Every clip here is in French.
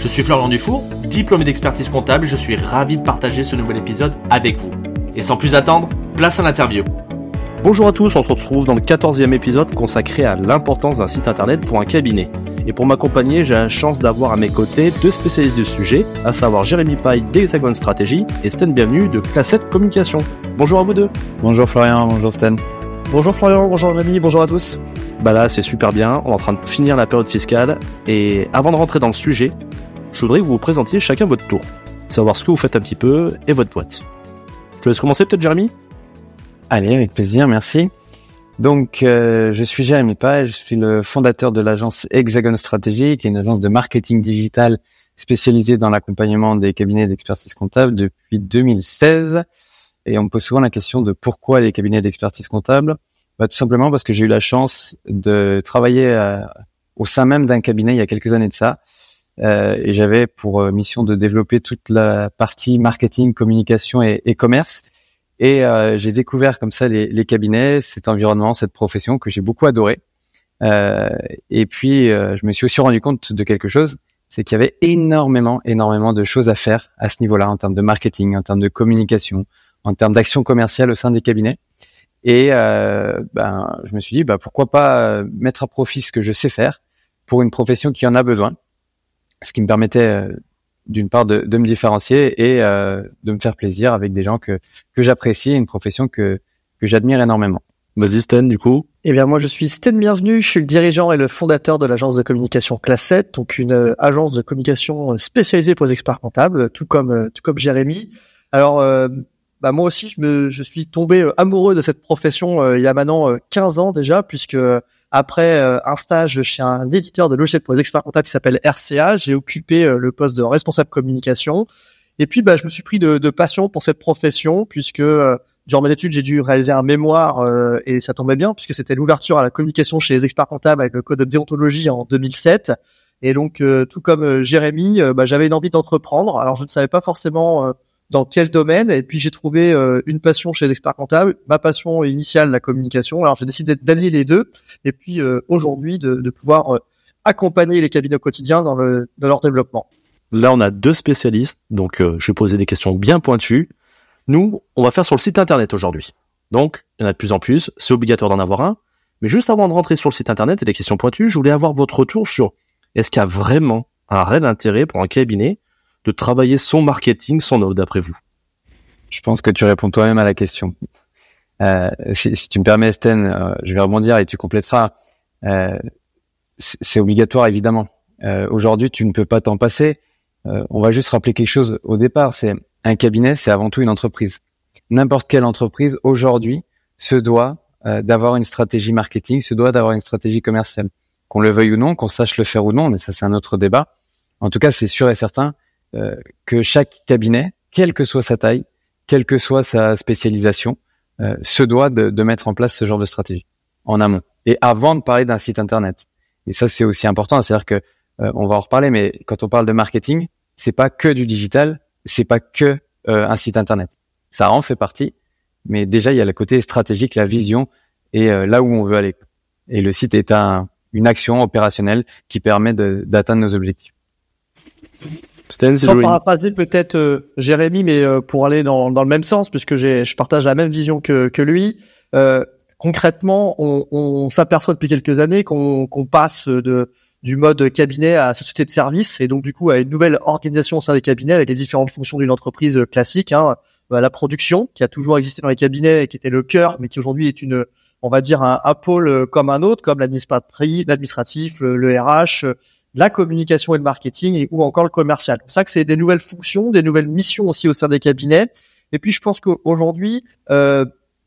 Je suis Florian Dufour, diplômé d'expertise comptable et je suis ravi de partager ce nouvel épisode avec vous. Et sans plus attendre, place à l'interview. Bonjour à tous, on se retrouve dans le 14e épisode consacré à l'importance d'un site internet pour un cabinet. Et pour m'accompagner, j'ai la chance d'avoir à mes côtés deux spécialistes du sujet, à savoir Jérémy Paille d'Hexagon Stratégie et Sten Bienvenue de Classette Communication. Bonjour à vous deux. Bonjour Florian, bonjour Sten. Bonjour Florian, bonjour Jérémy, bonjour à tous. Bah là, c'est super bien, on est en train de finir la période fiscale et avant de rentrer dans le sujet, je voudrais que vous vous présentiez chacun votre tour, savoir ce que vous faites un petit peu et votre boîte. Je te laisse commencer peut-être Jérémy Allez, avec plaisir, merci. Donc, euh, je suis Jérémy Page, je suis le fondateur de l'agence Hexagon Stratégie, qui est une agence de marketing digital spécialisée dans l'accompagnement des cabinets d'expertise comptable depuis 2016. Et on me pose souvent la question de pourquoi les cabinets d'expertise comptable? Bah, tout simplement parce que j'ai eu la chance de travailler euh, au sein même d'un cabinet il y a quelques années de ça. Euh, et j'avais pour euh, mission de développer toute la partie marketing, communication et, commerce. Et euh, j'ai découvert comme ça les, cabinets, cet environnement, cette profession que j'ai beaucoup adoré. Et puis, je me suis aussi rendu compte de quelque chose, c'est qu'il y avait énormément, énormément de choses à faire à ce niveau-là, en termes de marketing, en termes de communication, en termes d'action commerciale au sein des cabinets. Et euh, ben, je me suis dit, bah, pourquoi pas mettre à profit ce que je sais faire pour une profession qui en a besoin, ce qui me permettait d'une part de, de, me différencier et euh, de me faire plaisir avec des gens que que j'apprécie, une profession que que j'admire énormément. Vas-y Sten, du coup. Eh bien moi je suis Sten Bienvenu, je suis le dirigeant et le fondateur de l'agence de communication Classette, donc une euh, agence de communication spécialisée pour les experts comptables, tout comme euh, tout comme Jérémy. Alors euh, bah moi aussi je me je suis tombé euh, amoureux de cette profession il y a maintenant 15 ans déjà puisque après euh, un stage chez un éditeur de logiciels pour les experts comptables qui s'appelle RCA, j'ai occupé euh, le poste de responsable communication. Et puis, bah, je me suis pris de, de passion pour cette profession puisque euh, durant mes études, j'ai dû réaliser un mémoire et ça tombait bien puisque c'était l'ouverture à la communication chez les experts comptables avec le code de déontologie en 2007. Et donc, tout comme Jérémy, bah, j'avais une envie d'entreprendre. Alors, je ne savais pas forcément dans quel domaine. Et puis j'ai trouvé euh, une passion chez les experts comptables, ma passion initiale, la communication. Alors j'ai décidé d'allier les deux. Et puis euh, aujourd'hui de, pouvoir euh, accompagner les cabinets au quotidien dans, le, dans leur développement. Là, on a deux spécialistes, donc je vais poser des questions bien pointues. Nous, on va faire sur le site internet aujourd'hui. Donc, il y en a de plus en plus, c'est obligatoire d'en avoir un. Mais juste avant de rentrer sur le site internet et des questions pointues, je voulais avoir votre retour sur est-ce qu'il y a vraiment un réel intérêt pour un cabinet de travailler son marketing, son offre, d'après vous? Je pense que tu réponds toi-même à la question. Euh, si, tu me permets, Sten, euh, je vais rebondir et tu complèteras. Euh, c'est obligatoire, évidemment. Euh, aujourd'hui, tu ne peux pas t'en passer. Euh, on va juste rappeler quelque chose au départ. C'est un cabinet, c'est avant tout une entreprise. N'importe quelle entreprise aujourd'hui se doit d'avoir une stratégie marketing, se doit d'avoir une stratégie commerciale. Qu'on le veuille ou non, qu'on sache le faire ou non, mais ça c'est un autre débat. En tout cas, c'est sûr et certain euh, que chaque cabinet, quelle que soit sa taille, quelle que soit sa spécialisation, euh, se doit de, de, mettre en place ce genre de stratégie en amont et avant de parler d'un site internet. Et ça, c'est aussi important. C'est-à-dire que euh, on va en reparler, mais quand on parle de marketing, c'est pas que du digital, c'est pas que un site internet. Ça en fait partie, mais déjà il y a le côté stratégique, la vision et là où on veut aller. Et le site est un, une action opérationnelle qui permet d'atteindre nos objectifs. Sans paraphraser peut-être euh, Jérémy, mais euh, pour aller dans, dans, le même sens, puisque j'ai, je partage la même vision que, que lui. Euh, concrètement, on, on s'aperçoit depuis quelques années qu'on, qu'on passe de du mode cabinet à société de service et donc du coup à une nouvelle organisation au sein des cabinets avec les différentes fonctions d'une entreprise classique. Hein, la production qui a toujours existé dans les cabinets et qui était le cœur, mais qui aujourd'hui est une, on va dire un, un pôle comme un autre, comme l'administratif, le RH, la communication et le marketing et, ou encore le commercial. C'est ça que c'est des nouvelles fonctions, des nouvelles missions aussi au sein des cabinets. Et puis je pense qu'aujourd'hui, euh,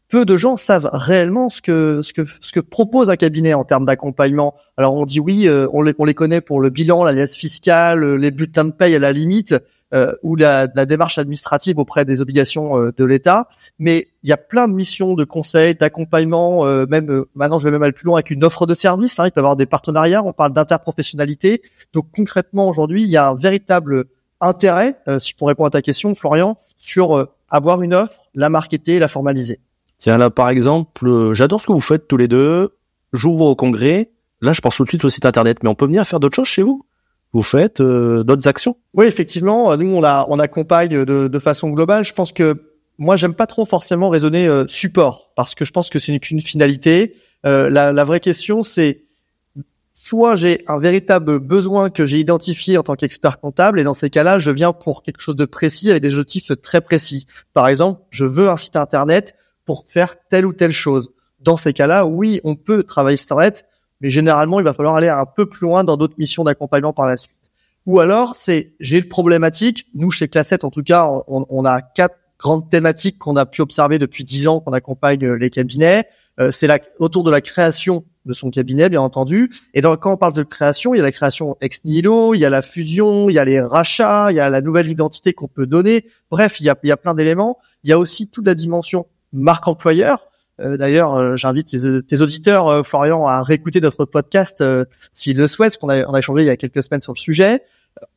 peu de gens savent réellement ce que ce que ce que propose un cabinet en termes d'accompagnement. Alors on dit oui, euh, on les on les connaît pour le bilan, la liasse fiscale, les bulletins de paye à la limite, euh, ou la, la, démarche administrative auprès des obligations euh, de l'État. Mais il y a plein de missions de conseil, d'accompagnement, euh, même maintenant je vais même aller plus loin avec une offre de service. Hein, il peut y avoir des partenariats, on parle d'interprofessionnalité. Donc concrètement aujourd'hui, il y a un véritable intérêt, si pour répondre à ta question, Florian, sur avoir une offre, la marketer, la formaliser. Tiens là par exemple, j'adore ce que vous faites tous les deux. J'ouvre au congrès. Là, je pense tout de suite au site internet, mais on peut venir faire d'autres choses chez vous vous faites euh, d'autres actions? Oui, effectivement. Nous, on, a, on accompagne de, de façon globale. Je pense que moi, j'aime pas trop forcément raisonner euh, support parce que je pense que ce n'est qu'une finalité. Euh, la, la, vraie question, c'est soit j'ai un véritable besoin que j'ai identifié en tant qu'expert comptable et dans ces cas-là, je viens pour quelque chose de précis avec des objectifs très précis. Par exemple, je veux un site internet pour faire telle ou telle chose. Dans ces cas-là, oui, on peut travailler sur internet mais généralement, il va falloir aller un peu plus loin dans d'autres missions d'accompagnement par la suite. Ou alors, c'est j'ai le problématique. Nous, chez Classette, en tout cas, on, on a quatre grandes thématiques qu'on a pu observer depuis dix ans qu'on accompagne euh, les cabinets. Euh, c'est la, autour de la création de son cabinet, bien entendu. Et dans, quand on parle de création, il y a la création ex nihilo, il y a la fusion, il y a les rachats, il y a la nouvelle identité qu'on peut donner. Bref, il y a, il y a plein d'éléments. Il y a aussi toute la dimension marque employeur. Euh, d'ailleurs, euh, j'invite tes, auditeurs, euh, Florian, à réécouter notre podcast s'ils le souhaitent, parce qu'on a, a échangé il y a quelques semaines sur le sujet.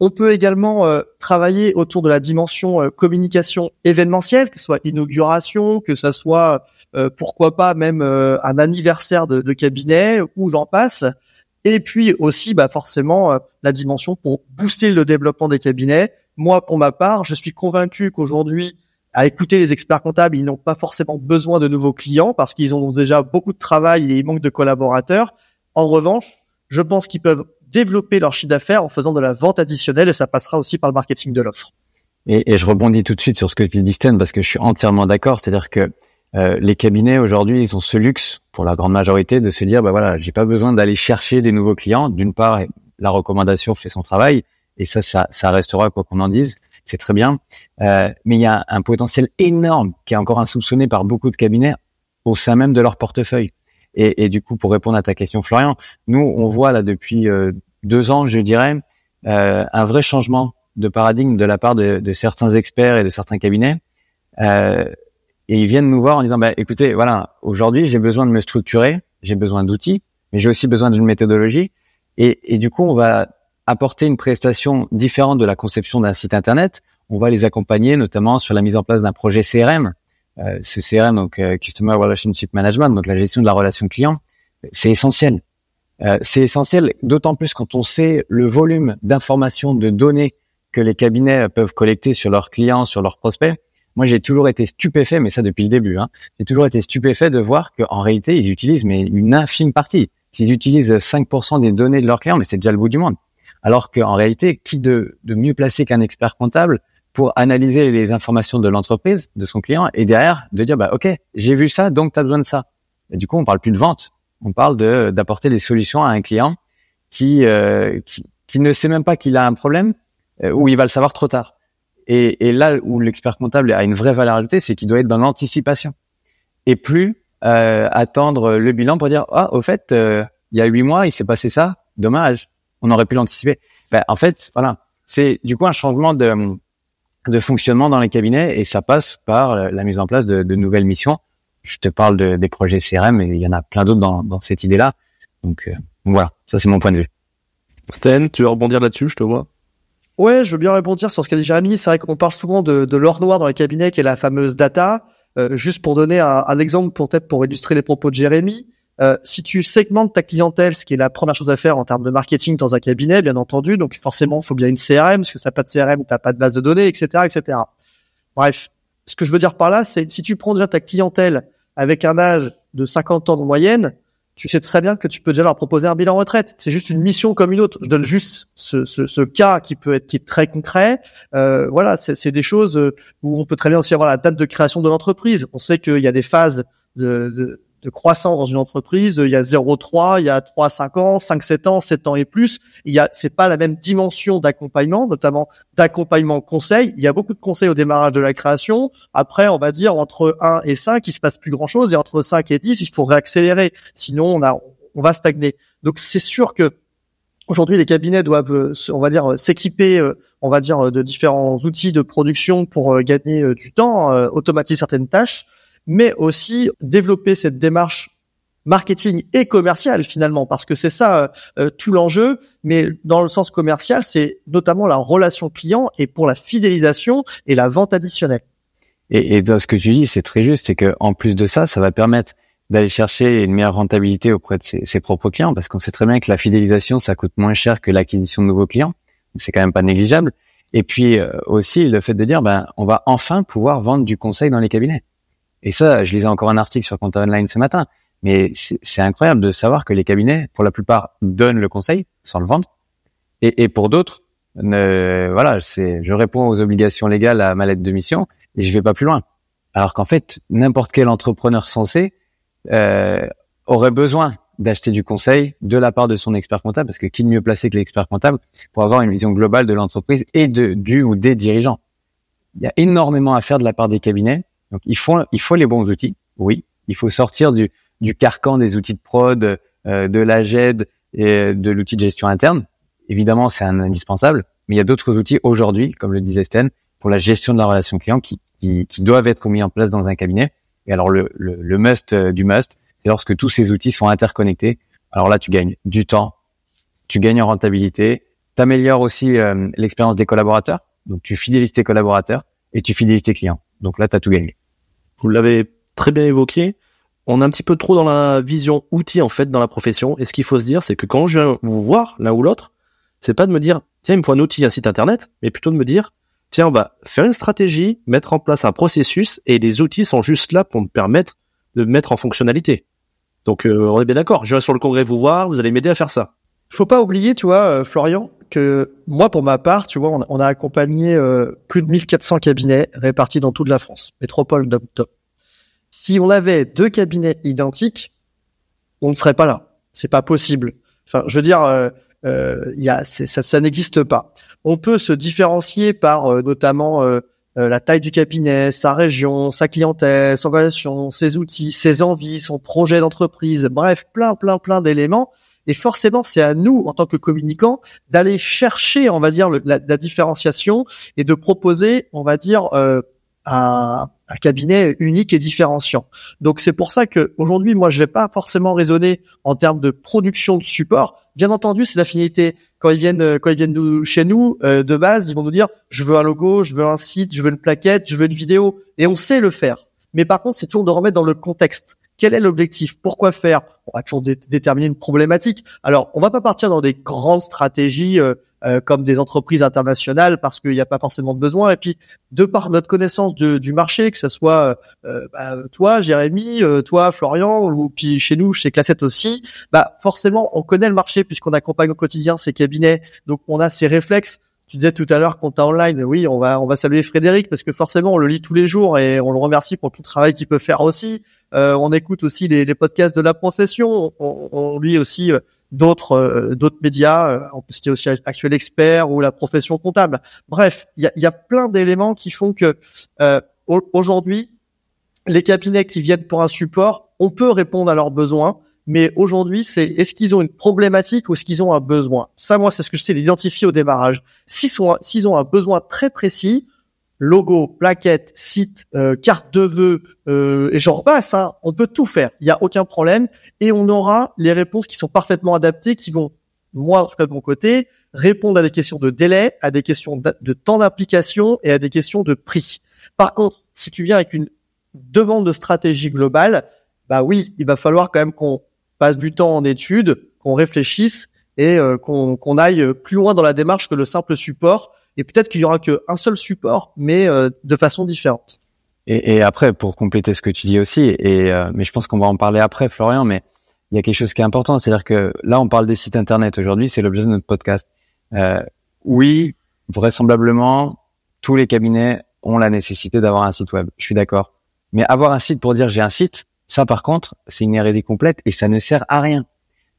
On peut également travailler autour de la dimension communication événementielle, que ce soit inauguration, que ce soit pourquoi pas même un anniversaire de, de cabinet, ou j'en passe. Et puis aussi, bah forcément, la dimension pour booster le développement des cabinets. Moi, pour ma part, je suis convaincu qu'aujourd'hui, à écouter les experts comptables, ils n'ont pas forcément besoin de nouveaux clients parce qu'ils ont déjà beaucoup de travail et ils manquent de collaborateurs. En revanche, je pense qu'ils peuvent développer leur chiffre d'affaires en faisant de la vente additionnelle et ça passera aussi par le marketing de l'offre. Et, je rebondis tout de suite sur ce que tu dis, Sten, parce que je suis entièrement d'accord. C'est-à-dire que euh, les cabinets aujourd'hui, ils ont ce luxe, pour la grande majorité, de se dire, bah voilà, j'ai pas besoin d'aller chercher des nouveaux clients. D'une part, la recommandation fait son travail, et ça, ça, ça restera quoi qu'on en dise c'est très bien. Euh, mais il y a un potentiel énorme qui est encore insoupçonné par beaucoup de cabinets au sein même de leur portefeuille. Et, du coup, pour répondre à ta question, Florian, nous, on voit là depuis euh, deux ans, je dirais, euh, un vrai changement de paradigme de la part de, de certains experts et de certains cabinets. Euh, et ils viennent nous voir en disant, bah, écoutez, voilà, aujourd'hui, j'ai besoin de me structurer, j'ai besoin d'outils, mais j'ai aussi besoin d'une méthodologie. Et, du coup, on va apporter une prestation différente de la conception d'un site internet. On va les accompagner notamment sur la mise en place d'un projet CRM. Euh, ce CRM, donc euh, Customer Relationship Management, donc la gestion de la relation client, c'est essentiel. Euh, c'est essentiel, d'autant plus quand on sait le volume d'informations, de données que les cabinets peuvent collecter sur leurs clients, sur leurs prospects. Moi, j'ai toujours été stupéfait, mais ça depuis le début. Hein, j'ai toujours été stupéfait de voir qu'en réalité, ils utilisent mais une infime partie. S'ils utilisent 5% des données de leurs clients, mais c'est déjà le bout du monde. Alors qu'en réalité, qui de, mieux placé qu'un expert comptable pour analyser les informations de l'entreprise, de son client, et derrière de dire bah ok, j'ai vu ça, donc tu as besoin de ça. Et du coup, on parle plus de vente, on parle de d'apporter des solutions à un client qui, euh, qui, ne sait même pas qu'il a un problème euh, ou il va le savoir trop tard. Et, là où l'expert comptable a une vraie valeur ajoutée, c'est qu'il doit être dans l'anticipation et plus euh, attendre le bilan pour dire ah au fait il y a huit mois il s'est passé ça, dommage on aurait pu l'anticiper. Ben, en fait, voilà, c'est du coup un changement de, de fonctionnement dans les cabinets et ça passe par la mise en place de, de nouvelles missions. Je te parle de, des projets CRM et il y en a plein d'autres dans, dans cette idée-là. Donc, euh, voilà, ça c'est mon point de vue. Stan, tu veux rebondir là-dessus, je te vois? Ouais, je veux bien rebondir sur ce qu'a dit Jérémy. C'est vrai qu'on parle souvent de, de l'or noir dans les cabinets, qui est la fameuse data. Euh, juste pour donner un, un exemple, peut-être pour illustrer les propos de Jérémy, euh, si tu segmentes ta clientèle, ce qui est la première chose à faire en termes de marketing dans un cabinet, bien entendu, donc forcément, il faut bien une CRM, parce que ça pas de CRM, t'as pas de base de données, etc., etc. Bref, ce que je veux dire par là, c'est si tu prends déjà ta clientèle avec un âge de 50 ans de moyenne, tu sais très bien que tu peux déjà leur proposer un bilan retraite. C'est juste une mission comme une autre. Je donne juste ce, ce, ce cas qui peut être qui est très concret. Euh, voilà, c'est des choses où on peut très bien aussi avoir la date de création de l'entreprise. On sait qu'il y a des phases de, de de croissance dans une entreprise, il y a 0,3, il y a 3, 5 ans, 5, 7 ans, 7 ans et plus. Il y a, c'est pas la même dimension d'accompagnement, notamment d'accompagnement conseil. Il y a beaucoup de conseils au démarrage de la création. Après, on va dire entre 1 et 5, il se passe plus grand chose et entre 5 et 10, il faut réaccélérer. Sinon, on a, on va stagner. Donc, c'est sûr que Aujourd'hui, les cabinets doivent, on va dire, s'équiper, on va dire, de différents outils de production pour gagner du temps, automatiser certaines tâches mais aussi développer cette démarche marketing et commercial finalement parce que c'est ça euh, euh, tout l'enjeu mais dans le sens commercial c'est notamment la relation client et pour la fidélisation et la vente additionnelle. Et, et dans ce que tu dis c'est très juste c'est que en plus de ça ça va permettre d'aller chercher une meilleure rentabilité auprès de ses, ses propres clients parce qu'on sait très bien que la fidélisation ça coûte moins cher que l'acquisition de nouveaux clients. C'est quand même pas négligeable. Et puis euh, aussi le fait de dire ben on va enfin pouvoir vendre du conseil dans les cabinets et ça, je lisais encore un article sur Compte Online ce matin. Mais c'est incroyable de savoir que les cabinets, pour la plupart, donnent le conseil sans le vendre. Et, pour d'autres, voilà, c'est, je réponds aux obligations légales à ma lettre de mission et je vais pas plus loin. Alors qu'en fait, n'importe quel entrepreneur sensé euh, aurait besoin d'acheter du conseil de la part de son expert comptable, parce que qui de mieux placé que l'expert comptable pour avoir une vision globale de l'entreprise et de du ou des dirigeants? Il y a énormément à faire de la part des cabinets donc il faut il faut les bons outils, oui. Il faut sortir du, du carcan des outils de prod, euh, de la GED et de l'outil de gestion interne. Évidemment, c'est un indispensable, mais il y a d'autres outils aujourd'hui, comme le disait Sten, pour la gestion de la relation client qui, qui, qui doivent être mis en place dans un cabinet. Et alors le, le, must euh, du must, c'est lorsque tous ces outils sont interconnectés. Alors là, tu gagnes du temps, tu gagnes en rentabilité, tu améliores aussi euh, l'expérience des collaborateurs, donc tu fidélises tes collaborateurs et tu fidélises tes clients. Donc là, tu as tout gagné. Vous l'avez très bien évoqué. On est un petit peu trop dans la vision outil en fait dans la profession. Et ce qu'il faut se dire, c'est que quand je viens vous voir l'un ou l'autre, c'est pas de me dire tiens il me faut un outil, un site internet, mais plutôt de me dire tiens on va faire une stratégie, mettre en place un processus et les outils sont juste là pour me permettre de mettre en fonctionnalité. Donc euh, on est bien d'accord. Je viens sur le congrès vous voir, vous allez m'aider à faire ça. Faut pas oublier, tu vois, euh, Florian, que moi, pour ma part, tu vois, on, a accompagné euh, plus de 1400 cabinets répartis dans toute la France, métropole top. Si on avait deux cabinets identiques, on ne serait pas là. C'est pas possible. Enfin, je veux dire, euh, euh y a, ça, ça n'existe pas. On peut se différencier par euh, notamment la taille du cabinet, sa région, sa clientèle, son organisation, ses outils, ses envies, son projet d'entreprise, bref, plein, plein, plein d'éléments et forcément, c'est à nous, en tant que communicants, d'aller chercher, on va dire, la, différenciation et de proposer, on va dire, euh, un, cabinet unique et différenciant. Donc c'est pour ça que aujourd'hui, moi, je vais pas forcément raisonner en termes de production de support. Bien entendu, c'est l'affinité. Quand ils viennent, quand ils viennent chez nous, euh, de base, ils vont nous dire, je veux un logo, je veux un site, je veux une plaquette, je veux une vidéo, et on sait le faire. Mais par contre, c'est toujours de remettre dans le contexte. Quel est l'objectif? Pourquoi faire? On va toujours déterminer une problématique. Alors, on va pas partir dans des grandes stratégies euh, euh, comme des entreprises internationales parce qu'il n'y a pas forcément de besoin. Et puis, de par notre connaissance du marché, que ce soit euh, bah, toi, Jérémy, toi, Florian, ou puis chez nous, chez Classette aussi, bah forcément, on connaît le marché puisqu'on accompagne au quotidien ces cabinets. Donc, on a ces réflexes tu disais tout à l'heure qu'on t'a online, oui, on va on va saluer Frédéric parce que forcément on le lit tous les jours et on le remercie pour tout le travail qu'il peut faire aussi. Euh, on écoute aussi les, les, podcasts de la profession, on, on lit aussi euh, d'autres euh, d'autres médias, on peut citer aussi Actuel Expert ou la profession comptable. Bref, il y a, y a plein d'éléments qui font que aujourd'hui les cabinets qui viennent pour un support, on peut répondre à leurs besoins mais aujourd'hui, c'est est-ce qu'ils ont une problématique ou est-ce qu'ils ont un besoin? Ça, moi, c'est ce que je sais d'identifier au démarrage. S'ils s'ils ont un besoin très précis, logo, plaquette, site, euh, carte de vœux, euh, et j'en repasse, hein, on peut tout faire. Il n'y a aucun problème, et on aura les réponses qui sont parfaitement adaptées, qui vont, moi, en tout cas de mon côté, répondre à des questions de délai, à des questions de temps d'application et à des questions de prix. Par contre, si tu viens avec une demande de stratégie globale, bah oui, il va falloir quand même qu'on passe du temps en études, qu'on réfléchisse et euh, qu'on aille plus loin dans la démarche que le simple support. Et peut-être qu'il y aura qu'un seul support, mais euh, de façon différente. Et, et, après, pour compléter ce que tu dis aussi, et euh, mais je pense qu'on va en parler après, Florian, mais il y a quelque chose qui est important, c'est-à-dire que là, on parle des sites internet aujourd'hui, c'est l'objet de notre podcast. oui, vraisemblablement, tous les cabinets ont la nécessité d'avoir un site web. Je suis d'accord. Mais avoir un site pour dire j'ai un site, Ça, par contre, c'est une hérésie complète et ça ne sert à rien.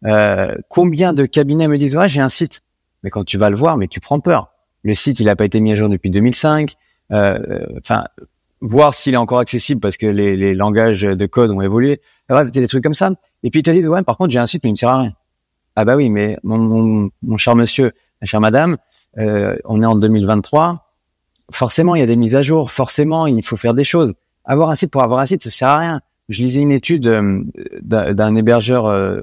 Euh, combien de cabinets me disent ouais j'ai un site, mais quand tu vas le voir, mais tu prends peur. Le site il a pas été mis à jour depuis 2005. Euh, enfin, voir s'il est encore accessible parce que les, les, langages de code ont évolué. Bref, des trucs comme ça. Et puis ils te disent ouais par contre j'ai un site mais il me sert à rien. Ah bah oui mais mon, mon, mon cher monsieur, ma chère madame, euh, on est en 2023. Forcément il y a des mises à jour. Forcément il faut faire des choses. Avoir un site pour avoir un site ça sert à rien. Je lisais une étude d'un hébergeur euh,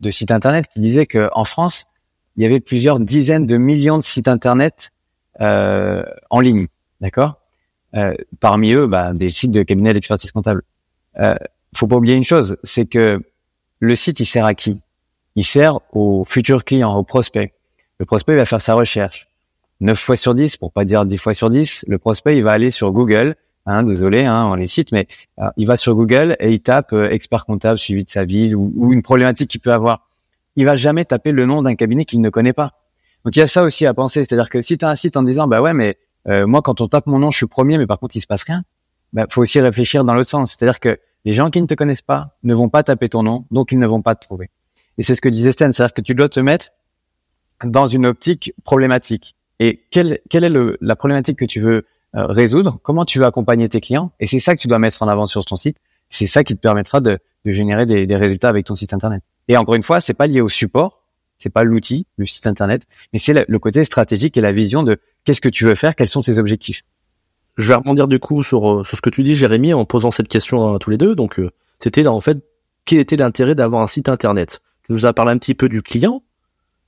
de sites internet qui disait que en France, il y avait plusieurs dizaines de millions de sites internet euh, en ligne, d'accord? Euh, Parmi eux, bah, des sites de cabinets d'expertise comptable. Euh, faut pas oublier une chose, c'est que le site, il sert à qui? Il sert aux futurs clients, aux prospects. Le prospect va faire sa recherche. 9 fois sur 10, pour pas dire 10 fois sur 10, le prospect, il va aller sur Google, Hein, désolé, hein, on les cite, mais euh, il va sur Google et il tape euh, expert comptable suivi de sa ville ou, une problématique qu'il peut avoir. Il va jamais taper le nom d'un cabinet qu'il ne connaît pas. Donc il y a ça aussi à penser, c'est-à-dire que si tu as un site en disant bah ouais mais euh, moi quand on tape mon nom je suis premier mais par contre il se passe rien, bah faut aussi réfléchir dans l'autre sens, c'est-à-dire que les gens qui ne te connaissent pas ne vont pas taper ton nom, donc ils ne vont pas te trouver. Et c'est ce que disait Sten, c'est-à-dire que tu dois te mettre dans une optique problématique. Et quelle, quelle est le, la problématique que tu veux euh, résoudre, comment tu veux accompagner tes clients? Et c'est ça que tu dois mettre en avant sur ton site. C'est ça qui te permettra de, de générer des, des, résultats avec ton site internet. Et encore une fois, c'est pas lié au support, c'est pas l'outil, le site internet, mais c'est le, côté stratégique et la vision de qu'est-ce que tu veux faire, quels sont tes objectifs. Je vais rebondir du coup sur, euh, sur ce que tu dis, Jérémy, en posant cette question à tous les deux. Donc, euh, c'était en fait quel était l'intérêt d'avoir un site internet? Tu nous as parlé un petit peu du client,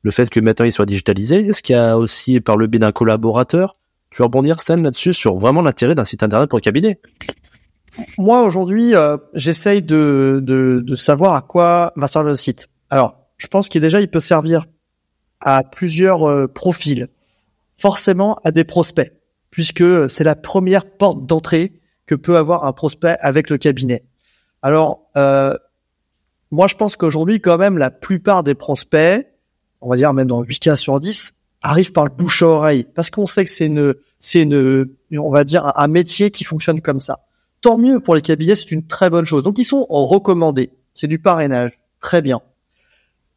le fait que maintenant il soit digitalisé. Est-ce qu'il y a aussi par le biais d'un collaborateur tu veux rebondir, Stan, là-dessus, sur vraiment l'intérêt d'un site internet pour le cabinet Moi, aujourd'hui, euh, j'essaye de, de, de, savoir à quoi va servir le site. Alors, je pense qu'il déjà, il peut servir à plusieurs euh, profils. Forcément, à des prospects, puisque c'est la première porte d'entrée que peut avoir un prospect avec le cabinet. Alors, euh, moi, je pense qu'aujourd'hui, quand même, la plupart des prospects, on va dire même dans 8 cas sur 10, arrive par le bouche à oreille parce qu'on sait que c'est une c'est une on va dire un, métier qui fonctionne comme ça. Tant mieux pour les cabinets, c'est une très bonne chose. Donc ils sont recommandés, c'est du parrainage, très bien.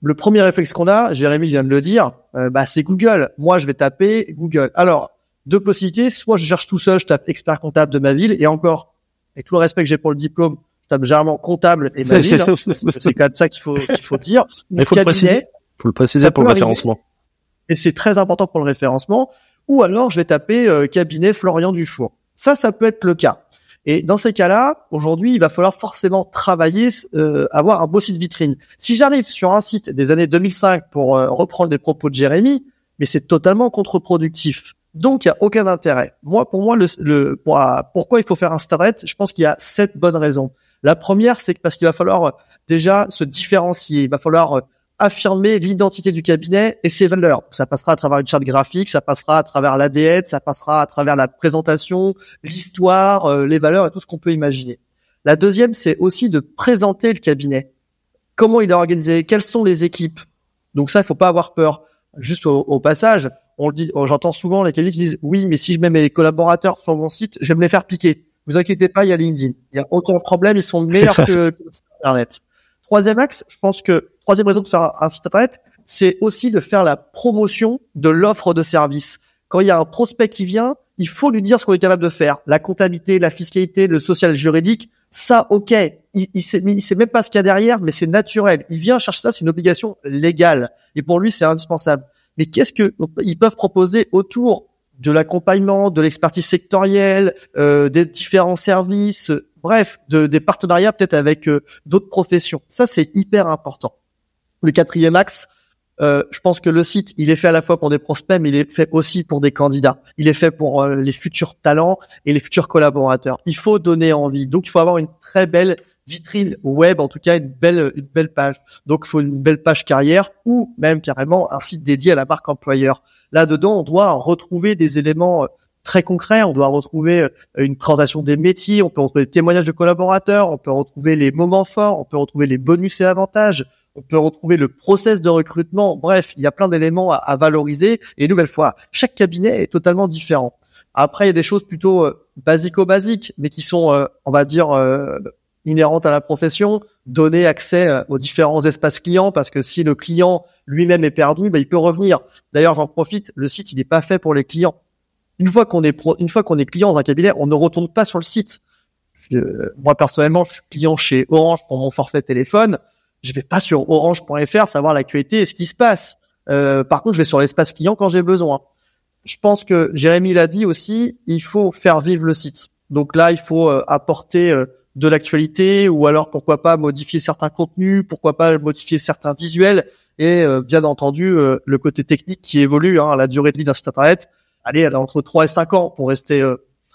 Le premier réflexe qu'on a, Jérémy vient de le dire, euh, bah c'est Google. Moi, je vais taper Google. Alors, deux possibilités, soit je cherche tout seul, je tape expert comptable de ma ville et encore avec tout le respect que j'ai pour le diplôme, je tape généralement comptable et ma ville. Hein. c'est quand même ça qu'il faut qu'il faut dire. Il faut, le préciser, faut le préciser pour le référencement et c'est très important pour le référencement. Ou alors je vais taper euh, cabinet Florian Dufour. Ça, ça peut être le cas. Et dans ces cas-là, aujourd'hui, il va falloir forcément travailler, euh, avoir un beau site vitrine. Si j'arrive sur un site des années 2005 pour euh, reprendre les propos de Jérémy, mais c'est totalement contre-productif. Donc, il n'y a aucun intérêt. Moi, pour moi, le, le pourquoi il faut faire un internet Je pense qu'il y a sept bonnes raisons. La première, c'est parce qu'il va falloir déjà se différencier. Il va falloir affirmer l'identité du cabinet et ses valeurs. Ça passera à travers une charte graphique, ça passera à travers l'ADN, ça passera à travers la présentation, l'histoire, euh, les valeurs et tout ce qu'on peut imaginer. La deuxième, c'est aussi de présenter le cabinet. Comment il est organisé, quelles sont les équipes. Donc ça, il faut pas avoir peur. Juste au, passage, on le dit, j'entends souvent les cabinets qui disent oui, mais si je mets mes collaborateurs sur mon site, je vais me les faire piquer. Vous inquiétez pas, il y a LinkedIn. Il y a aucun problème, ils sont meilleurs que, que Internet. Troisième axe, je pense que troisième raison de faire un site internet, c'est aussi de faire la promotion de l'offre de service. Quand il y a un prospect qui vient, il faut lui dire ce qu'on est capable de faire. La comptabilité, la fiscalité, le social juridique, ça, ok. Il, il, sait, il sait même pas ce qu'il y a derrière, mais c'est naturel. Il vient chercher ça, c'est une obligation légale. Et pour lui, c'est indispensable. Mais qu'est-ce que ils peuvent proposer autour de l'accompagnement, de l'expertise sectorielle, euh, des différents services, bref, de, des partenariats peut-être avec euh, d'autres professions. Ça, c'est hyper important. Le quatrième axe, euh, je pense que le site, il est fait à la fois pour des prospects, mais il est fait aussi pour des candidats. Il est fait pour euh, les futurs talents et les futurs collaborateurs. Il faut donner envie. Donc, il faut avoir une très belle vitrine web, en tout cas une belle une belle page. Donc, il faut une belle page carrière ou même carrément un site dédié à la marque employeur. Là-dedans, on doit retrouver des éléments très concret. On doit retrouver euh, une présentation des métiers, on peut retrouver des témoignages de collaborateurs, on peut retrouver les moments forts, on peut retrouver les bonus et avantages, on peut retrouver le process de recrutement. Bref, il y a plein d'éléments à, valoriser. Et nouvelle fois, chaque cabinet est totalement différent. Après, il y a des choses plutôt euh, basico-basiques, mais qui sont, euh, on va dire, inhérentes à la profession, donner accès euh, aux différents espaces clients parce que si le client lui-même est perdu, bah, il peut revenir. D'ailleurs, j'en profite, le site il n'est pas fait pour les clients. Une fois qu'on est une est client dans un cabinet, on ne retourne pas sur le site. moi personnellement, je suis client chez Orange pour mon forfait téléphone. Je vais pas sur orange.fr savoir l'actualité et ce qui se passe. Euh, par contre, je vais sur l'espace client quand j'ai besoin. Je pense que Jérémy l'a dit aussi, il faut faire vivre le site. Donc là, il faut euh, apporter euh, de l'actualité ou alors pourquoi pas modifier certains contenus, pourquoi pas modifier certains visuels et bien entendu le côté technique qui évolue. Hein, la durée de vie d'un site internet, allez, elle est entre 3 et 5 ans pour rester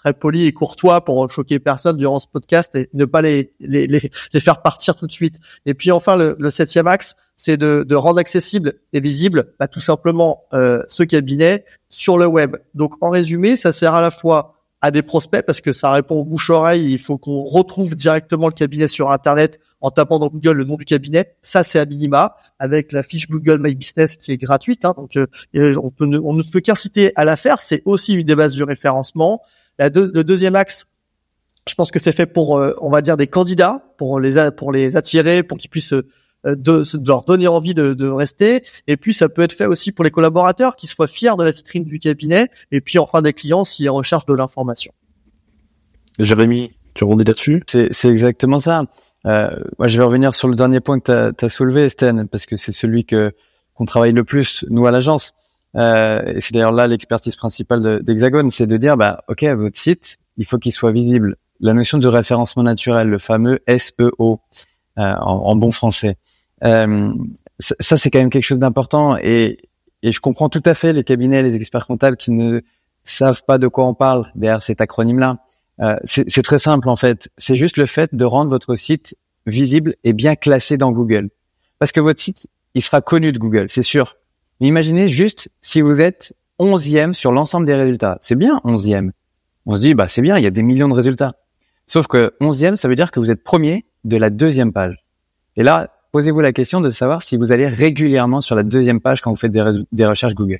très poli et courtois pour choquer personne durant ce podcast et ne pas les, les, les, les faire partir tout de suite. Et puis enfin, le, le septième axe, c'est de, de, rendre accessible et visible bah, tout simplement euh, ce cabinet sur le web. Donc en résumé, ça sert à la fois à des prospects parce que ça répond bouche-oreille. Il faut qu'on retrouve directement le cabinet sur Internet en tapant dans Google le nom du cabinet. Ça, c'est à minima avec la fiche Google My Business qui est gratuite. Hein, donc, euh, on, peut on ne peut qu'inciter à la faire. C'est aussi une des bases du référencement le deuxième axe, je pense que c'est fait pour, euh, on va dire, des candidats, pour les pour les attirer, pour qu'ils puissent euh, de, leur donner envie de, rester. Et puis ça peut être fait aussi pour les collaborateurs qui soient fiers de la vitrine du cabinet. Et puis enfin des clients s'ils recherchent de l'information. Jérémy, tu rebondis là-dessus? C'est exactement ça. Euh, moi, je vais revenir sur le dernier point que tu as, soulevé, Estelle, parce que c'est celui que qu'on travaille le plus nous à l'agence. Euh, et c'est d'ailleurs là l'expertise principale d'Hexagone, c'est de dire, bah, ok, votre site, il faut qu'il soit visible. La notion de référencement naturel, le fameux SEO euh, en, bon français, euh, ça c'est quand même quelque chose d'important. Et, et je comprends tout à fait les cabinets, les experts comptables qui ne savent pas de quoi on parle derrière cet acronyme-là. Euh, c'est très simple en fait. C'est juste le fait de rendre votre site visible et bien classé dans Google. Parce que votre site, il sera connu de Google, c'est sûr. Imaginez juste si vous êtes onzième sur l'ensemble des résultats. C'est bien onzième. On se dit, bah c'est bien, il y a des millions de résultats. Sauf que onzième, ça veut dire que vous êtes premier de la deuxième page. Et là, posez-vous la question de savoir si vous allez régulièrement sur la deuxième page quand vous faites des, recherches Google.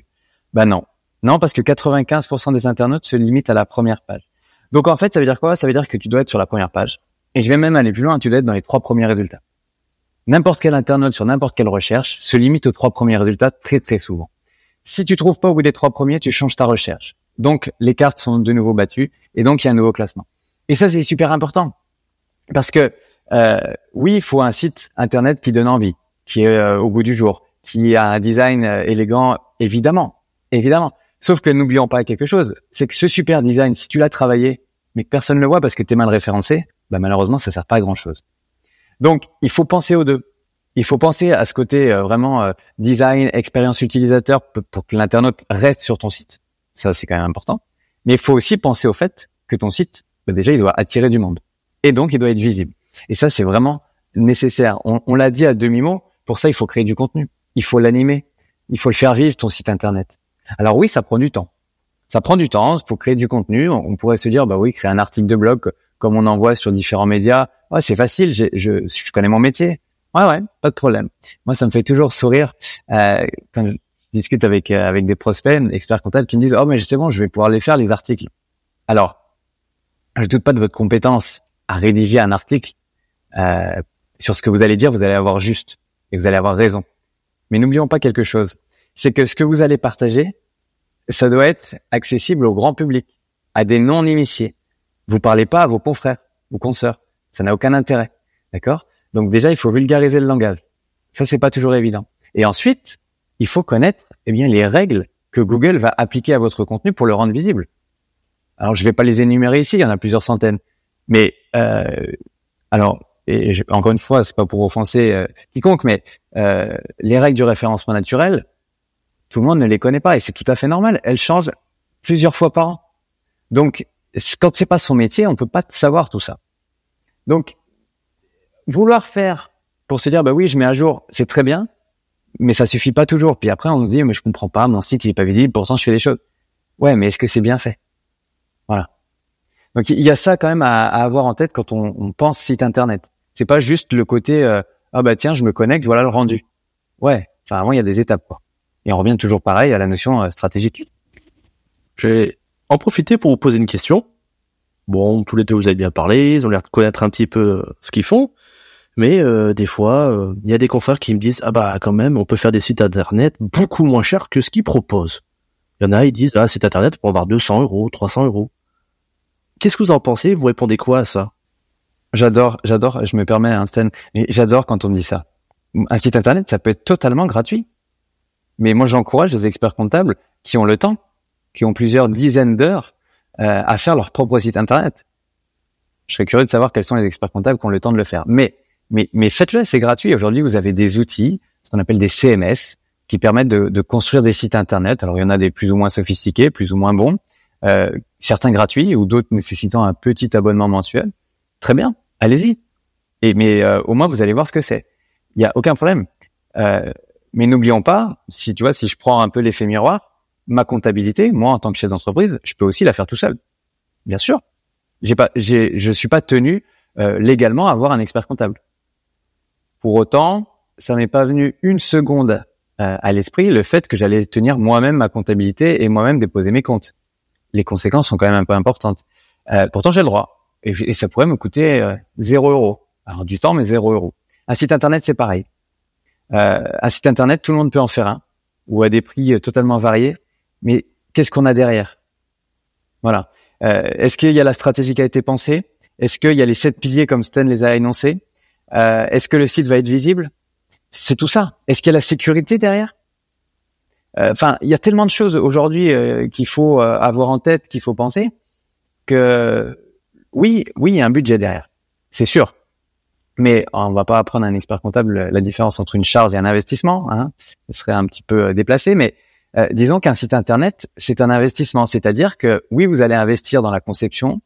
Bah non. Non, parce que 95% des internautes se limitent à la première page. Donc en fait, ça veut dire quoi? Ça veut dire que tu dois être sur la première page. Et je vais même aller plus loin, tu dois être dans les trois premiers résultats n'importe quel internaute sur n'importe quelle recherche se limite aux trois premiers résultats très très souvent. Si tu trouves pas au bout des trois premiers, tu changes ta recherche. Donc les cartes sont de nouveau battues et donc il y a un nouveau classement. Et ça c'est super important parce que euh, oui, il faut un site internet qui donne envie, qui est euh, au bout du jour, qui a un design euh, élégant, évidemment, évidemment. Sauf que n'oublions pas quelque chose, c'est que ce super design, si tu l'as travaillé, mais que personne ne le voit parce que tu es mal référencé, bah malheureusement ça sert pas à grand chose. Donc, il faut penser aux deux. Il faut penser à ce côté euh, vraiment euh, design, expérience utilisateur pour que l'internaute reste sur ton site. Ça, c'est quand même important. Mais il faut aussi penser au fait que ton site, bah, déjà, il doit attirer du monde. Et donc, il doit être visible. Et ça, c'est vraiment nécessaire. On, l'a dit à demi-mot. Pour ça, il faut créer du contenu. Il faut l'animer. Il faut le faire vivre, ton site internet. Alors oui, ça prend du temps. Ça prend du temps. Il faut créer du contenu. On pourrait se dire, bah oui, créer un article de blog comme on envoie sur différents médias. Ouais, c'est facile, je, connais mon métier. Ouais, ouais, pas de problème. Moi, ça me fait toujours sourire euh, quand je discute avec euh, avec des prospects, experts comptables, qui me disent oh mais justement, je vais pouvoir les faire les articles. Alors, je doute pas de votre compétence à rédiger un article euh, sur ce que vous allez dire, vous allez avoir juste et vous allez avoir raison. Mais n'oublions pas quelque chose, c'est que ce que vous allez partager, ça doit être accessible au grand public, à des non-initiés, vous parlez pas à vos confrères ou consoeurs. Ça n'a aucun intérêt. D'accord? Donc déjà, il faut vulgariser le langage. Ça, c'est pas toujours évident. Et ensuite, il faut connaître eh bien les règles que Google va appliquer à votre contenu pour le rendre visible. Alors, je vais pas les énumérer ici, il y en a plusieurs centaines. Mais euh, alors, et encore une fois, c'est pas pour offenser euh, quiconque, mais euh, les règles du référencement naturel, tout le monde ne les connaît pas et c'est tout à fait normal. Elles changent plusieurs fois par an. Donc, quand c'est pas son métier, on peut pas savoir tout ça. Donc, vouloir faire pour se dire, bah oui, je mets à jour, c'est très bien, mais ça suffit pas toujours. Puis après, on se dit, mais je comprends pas, mon site il est pas visible, pourtant je fais des choses. Ouais, mais est-ce que c'est bien fait? Voilà. Donc il y a ça quand même à, avoir en tête quand on, pense site internet. C'est pas juste le côté, euh, ah bah tiens, je me connecte, voilà le rendu. Ouais. Enfin, avant il y a des étapes quoi. Et on revient toujours pareil à la notion euh, stratégique. J'ai en profiter pour vous poser une question. Bon, tous les deux vous avez bien parlé, ils ont l'air de connaître un petit peu ce qu'ils font. Mais euh, des fois, il y a des confrères qui me disent ah bah quand même, on peut faire des sites internet beaucoup moins chers que ce qu'ils proposent. Il y en a, ils disent ah site internet pour avoir 200 euros, 300 euros. Qu'est-ce que vous en pensez? Vous répondez quoi à ça? J'adore, j'adore. Je me permets, un hein, mais j'adore quand on me dit ça. Un site internet, ça peut être totalement gratuit. Mais moi, j'encourage les experts comptables qui ont le temps, qui ont plusieurs dizaines d'heures euh, à faire leur propre site internet. Je serais curieux de savoir quels sont les experts comptables qui ont le temps de le faire. Mais mais, mais faites-le, c'est gratuit. Aujourd'hui, vous avez des outils, ce qu'on appelle des CMS, qui permettent de, de, construire des sites internet. Alors, il y en a des plus ou moins sophistiqués, plus ou moins bons, euh, certains gratuits ou d'autres nécessitant un petit abonnement mensuel. Très bien, allez-y. Et mais euh, au moins, vous allez voir ce que c'est. Il n'y a aucun problème. Euh, mais n'oublions pas, si tu vois, si je prends un peu l'effet miroir, ma comptabilité, moi en tant que chef d'entreprise, je peux aussi la faire tout seul. Bien sûr, j'ai pas, j'ai, je suis pas tenu euh, légalement à avoir un expert comptable. Pour autant, ça m'est pas venu une seconde euh, à l'esprit le fait que j'allais tenir moi-même ma comptabilité et moi-même déposer mes comptes. Les conséquences sont quand même un peu importantes. Euh, pourtant, j'ai le droit. Et, ça pourrait me coûter zéro euro. Alors, du temps, mais zéro euro. Un site internet, c'est pareil. Un site internet, tout le monde peut en faire un, ou à des prix totalement variés. Mais qu'est-ce qu'on a derrière? Voilà. Est-ce qu'il y a la stratégie qui a été pensée? Est-ce qu'il y a les sept piliers comme Stan les a énoncés? Euh, Est-ce que le site va être visible? C'est tout ça. Est-ce qu'il y a la sécurité derrière? Euh, Enfin, il y a tellement de choses aujourd'hui euh, qu'il faut euh, avoir en tête, qu'il faut penser, que oui, oui, il y a un budget derrière, c'est sûr. Mais on va pas apprendre à un expert comptable la différence entre une charge et un investissement. Hein. Ce serait un petit peu déplacé, mais disons qu'un site internet, c'est un investissement. C'est-à-dire que oui, vous allez investir dans la conception,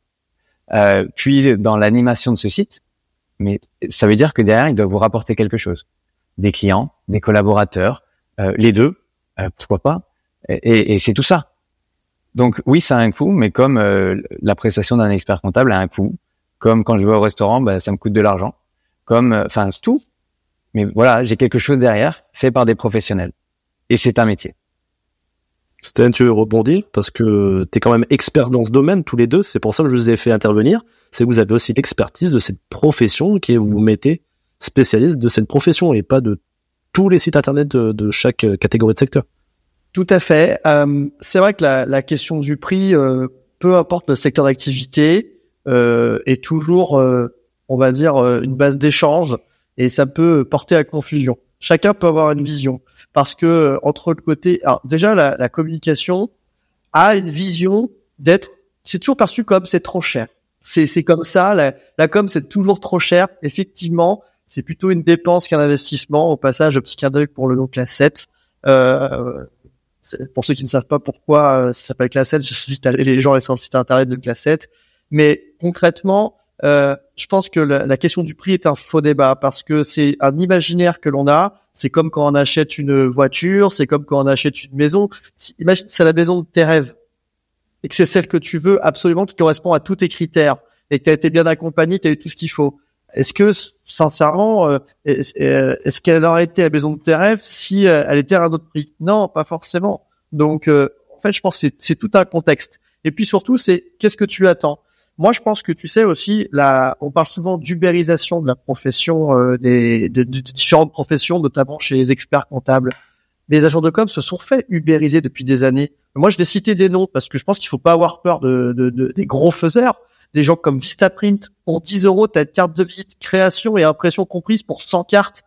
puis dans l'animation de ce site, mais ça veut dire que derrière, il doit vous rapporter quelque chose. Des clients, des collaborateurs, euh, les deux, euh, pourquoi pas. Et, c'est tout ça. Donc oui, ça a un coût, mais comme euh, la prestation d'un expert comptable a un coût, comme quand je vais au restaurant, bah, ça me coûte de l'argent, comme, enfin, tout. Mais voilà, j'ai quelque chose derrière, fait par des professionnels. Et c'est un métier. Stan, tu veux rebondir parce que tu es quand même expert dans ce domaine tous les deux. C'est pour ça que je vous ai fait intervenir. C'est que vous avez aussi l'expertise de cette profession qui est vous mettez spécialiste de cette profession et pas de tous les sites internet de, chaque catégorie de secteur. Tout à fait. Euh, c'est vrai que la, question du prix, euh, peu importe le secteur d'activité, euh, est toujours, on va dire, une base d'échange et ça peut porter à confusion. Chacun peut avoir une vision parce que entre le côté, alors déjà la, la communication a une vision d'être, c'est toujours perçu comme c'est trop cher. C'est c'est comme ça, la, la com c'est toujours trop cher. Effectivement, c'est plutôt une dépense qu'un investissement. Au passage, petit clin d'œil pour le nom classe 7. Euh, pour ceux qui ne savent pas pourquoi euh, ça s'appelle classe 7, j'invite les gens à aller sur le site internet de classe 7. Mais concrètement, euh, je pense que la, la, question du prix est un faux débat parce que c'est un imaginaire que l'on a. C'est comme quand on achète une voiture, c'est comme quand on achète une maison. imagine, c'est la maison de tes rêves et que c'est celle que tu veux absolument qui correspond à tous tes critères et que tu as été bien accompagné, tu as eu tout ce qu'il faut. Est-ce que sincèrement, euh, est-ce qu'elle aurait été la maison de tes rêves si euh, elle était à un autre prix? Non, pas forcément. Donc, en fait, je pense que c'est tout un contexte. Et puis surtout, c'est qu'est-ce que tu attends? Moi, je pense que tu sais aussi, là, on parle souvent d'ubérisation de la profession, euh, des, de, différentes professions, notamment chez les experts comptables. Les agents de com se sont fait ubériser depuis des années. Moi, je vais citer des noms parce que je pense qu'il faut pas avoir peur de, de, des gros faiseurs. Des gens comme Vistaprint, pour 10 euros, tu as une carte de visite, création et impression comprise pour 100 cartes.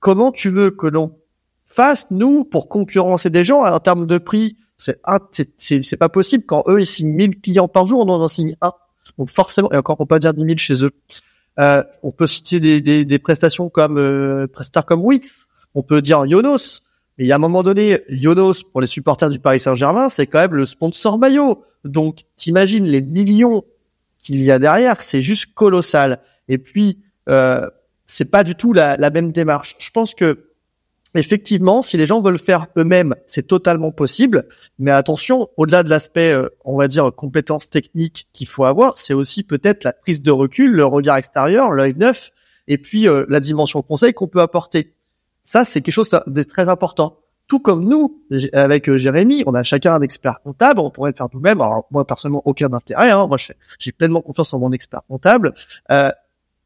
Comment tu veux que l'on fasse, nous, pour concurrencer des gens en termes de prix c'est c'est pas possible quand eux ils signent 1000 clients par jour, on en signe un. Donc forcément, et encore on peut pas dire 10 000 chez eux. Euh, on peut citer des, des, des prestations comme euh, comme Wix. On peut dire Yonos. Mais il y a un moment donné, Yonos pour les supporters du Paris Saint-Germain, c'est quand même le sponsor maillot. Donc t'imagines les millions qu'il y a derrière, c'est juste colossal. Et puis euh, c'est pas du tout la, la même démarche. Je pense que effectivement, si les gens veulent faire eux-mêmes, c'est totalement possible. Mais attention, au-delà de l'aspect, euh, on va dire, compétences techniques qu'il faut avoir, c'est aussi peut-être la prise de recul, le regard extérieur, l'œil neuf, et puis euh, la dimension conseil qu'on peut apporter. Ça, c'est quelque chose de très important. tout comme nous, avec euh, Jérémy, on a chacun un expert comptable, on pourrait le faire nous-mêmes. Alors moi personnellement aucun intérêt, hein. moi j'ai pleinement confiance en mon expert comptable. Euh,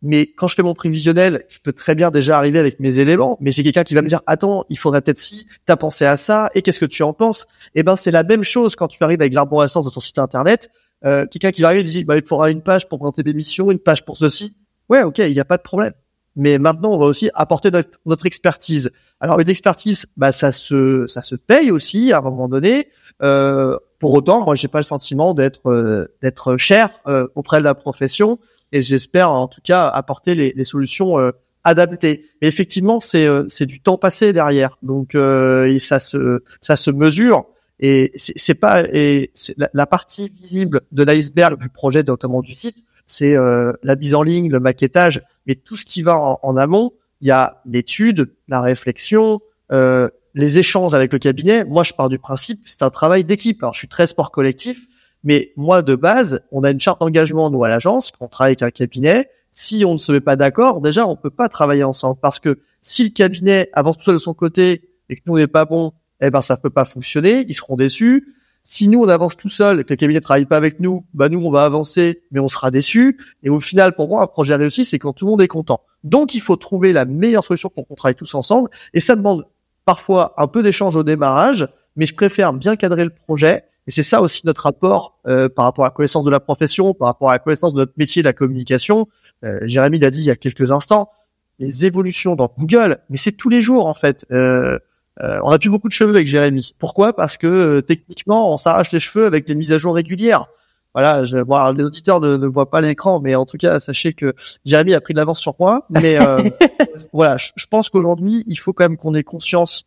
mais quand je fais mon prévisionnel, je peux très bien déjà arriver avec mes éléments, mais j'ai quelqu'un qui va me dire attends, il faudrait peut-être si t'as pensé à ça et qu'est-ce que tu en penses? Eh ben c'est la même chose quand tu arrives avec l'arborescence de ton site internet. Euh, quelqu'un qui va arriver et dit bah il faudra une page pour présenter des missions, une page pour ceci. Ouais, ok, il n'y a pas de problème mais maintenant on va aussi apporter notre, expertise. Alors une expertise, bah ça se ça se paye aussi à un moment donné. Euh, pour autant, moi j'ai pas le sentiment d'être euh, d'être cher euh, auprès de la profession et j'espère en tout cas apporter les, les solutions euh, adaptées. Mais effectivement, c'est c'est du temps passé derrière, donc et ça se ça se mesure. Et c'est pas et la, la, partie visible de l'iceberg du projet notamment du site, c'est euh, la mise en ligne, le maquettage, mais tout ce qui va en, amont, il y a l'étude, la réflexion, euh, les échanges avec le cabinet. Moi, je pars du principe que c'est un travail d'équipe. Alors, je suis très sport collectif, mais moi, de base, on a une charte d'engagement, nous, à l'agence, qu'on travaille avec un cabinet. Si on ne se met pas d'accord, déjà, on peut pas travailler ensemble. Parce que si le cabinet avance tout seul de son côté et que nous, on n'est pas bon, eh ben, ça peut pas fonctionner. Ils seront déçus. Si nous on avance tout seul et que le cabinet travaille pas avec nous, bah nous on va avancer, mais on sera déçu. Et au final, pour moi, un projet réussi, c'est quand tout le monde est content. Donc il faut trouver la meilleure solution pour qu'on travaille tous ensemble. Et ça demande parfois un peu d'échange au démarrage, mais je préfère bien cadrer le projet. Et c'est ça aussi notre rapport euh, par rapport à la connaissance de la profession, par rapport à la connaissance de notre métier de la communication. Euh, Jérémy l'a dit il y a quelques instants, les évolutions dans Google, mais c'est tous les jours en fait. Euh, euh, on a plus beaucoup de cheveux avec Jérémy. Pourquoi? Parce que euh, techniquement, on s'arrache les cheveux avec des mises à jour régulières. Voilà, je, bon, les auditeurs ne, voient pas l'écran, mais en tout cas, sachez que Jérémy a pris de l'avance sur moi. Mais euh, voilà, je, pense qu'aujourd'hui, il faut quand même qu'on ait conscience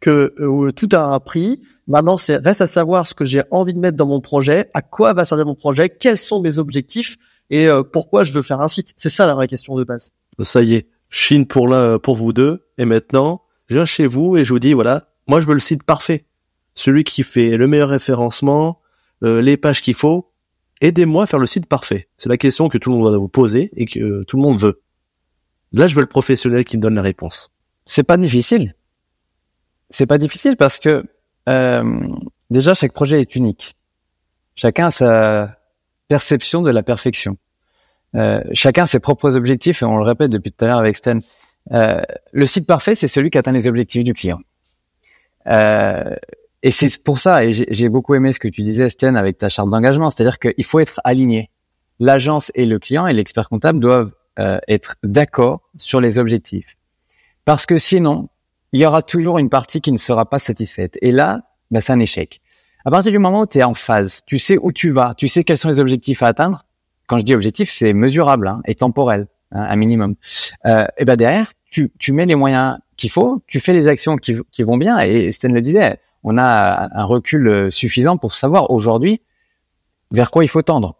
que tout a un prix. Maintenant, c'est reste à savoir ce que j'ai envie de mettre dans mon projet, à quoi va servir mon projet, quels sont mes objectifs et pourquoi je veux faire un site. C'est ça la vraie question de base. Ça y est, Chine pour l'un, pour vous deux, et maintenant je viens chez vous et je vous dis voilà, moi je veux le site parfait, celui qui fait le meilleur référencement, euh, les pages qu'il faut. Aidez-moi à faire le site parfait. C'est la question que tout le monde va vous poser et que euh, tout le monde veut. Là, je veux le professionnel qui me donne la réponse. C'est pas difficile. C'est pas difficile parce que euh, déjà chaque projet est unique. Chacun a sa perception de la perfection. Euh, chacun a ses propres objectifs et on le répète depuis tout à l'heure avec Sten. Euh, le site parfait, c'est celui qui atteint les objectifs du client. Euh, et c'est pour ça, et j'ai beaucoup aimé ce que tu disais, Sten, avec ta charte d'engagement, c'est-à-dire qu'il faut être aligné. L'agence et le client et l'expert comptable doivent euh, être d'accord sur les objectifs. Parce que sinon, il y aura toujours une partie qui ne sera pas satisfaite. Et là, ben, c'est un échec. À partir du moment où tu es en phase, tu sais où tu vas, tu sais quels sont les objectifs à atteindre. Quand je dis objectif, c'est mesurable hein, et temporel, hein, un minimum. Euh, et ben derrière, tu, tu mets les moyens qu'il faut, tu fais les actions qui, vont bien. Et Sten le disait, on a un recul euh, suffisant pour savoir aujourd'hui vers quoi il faut tendre.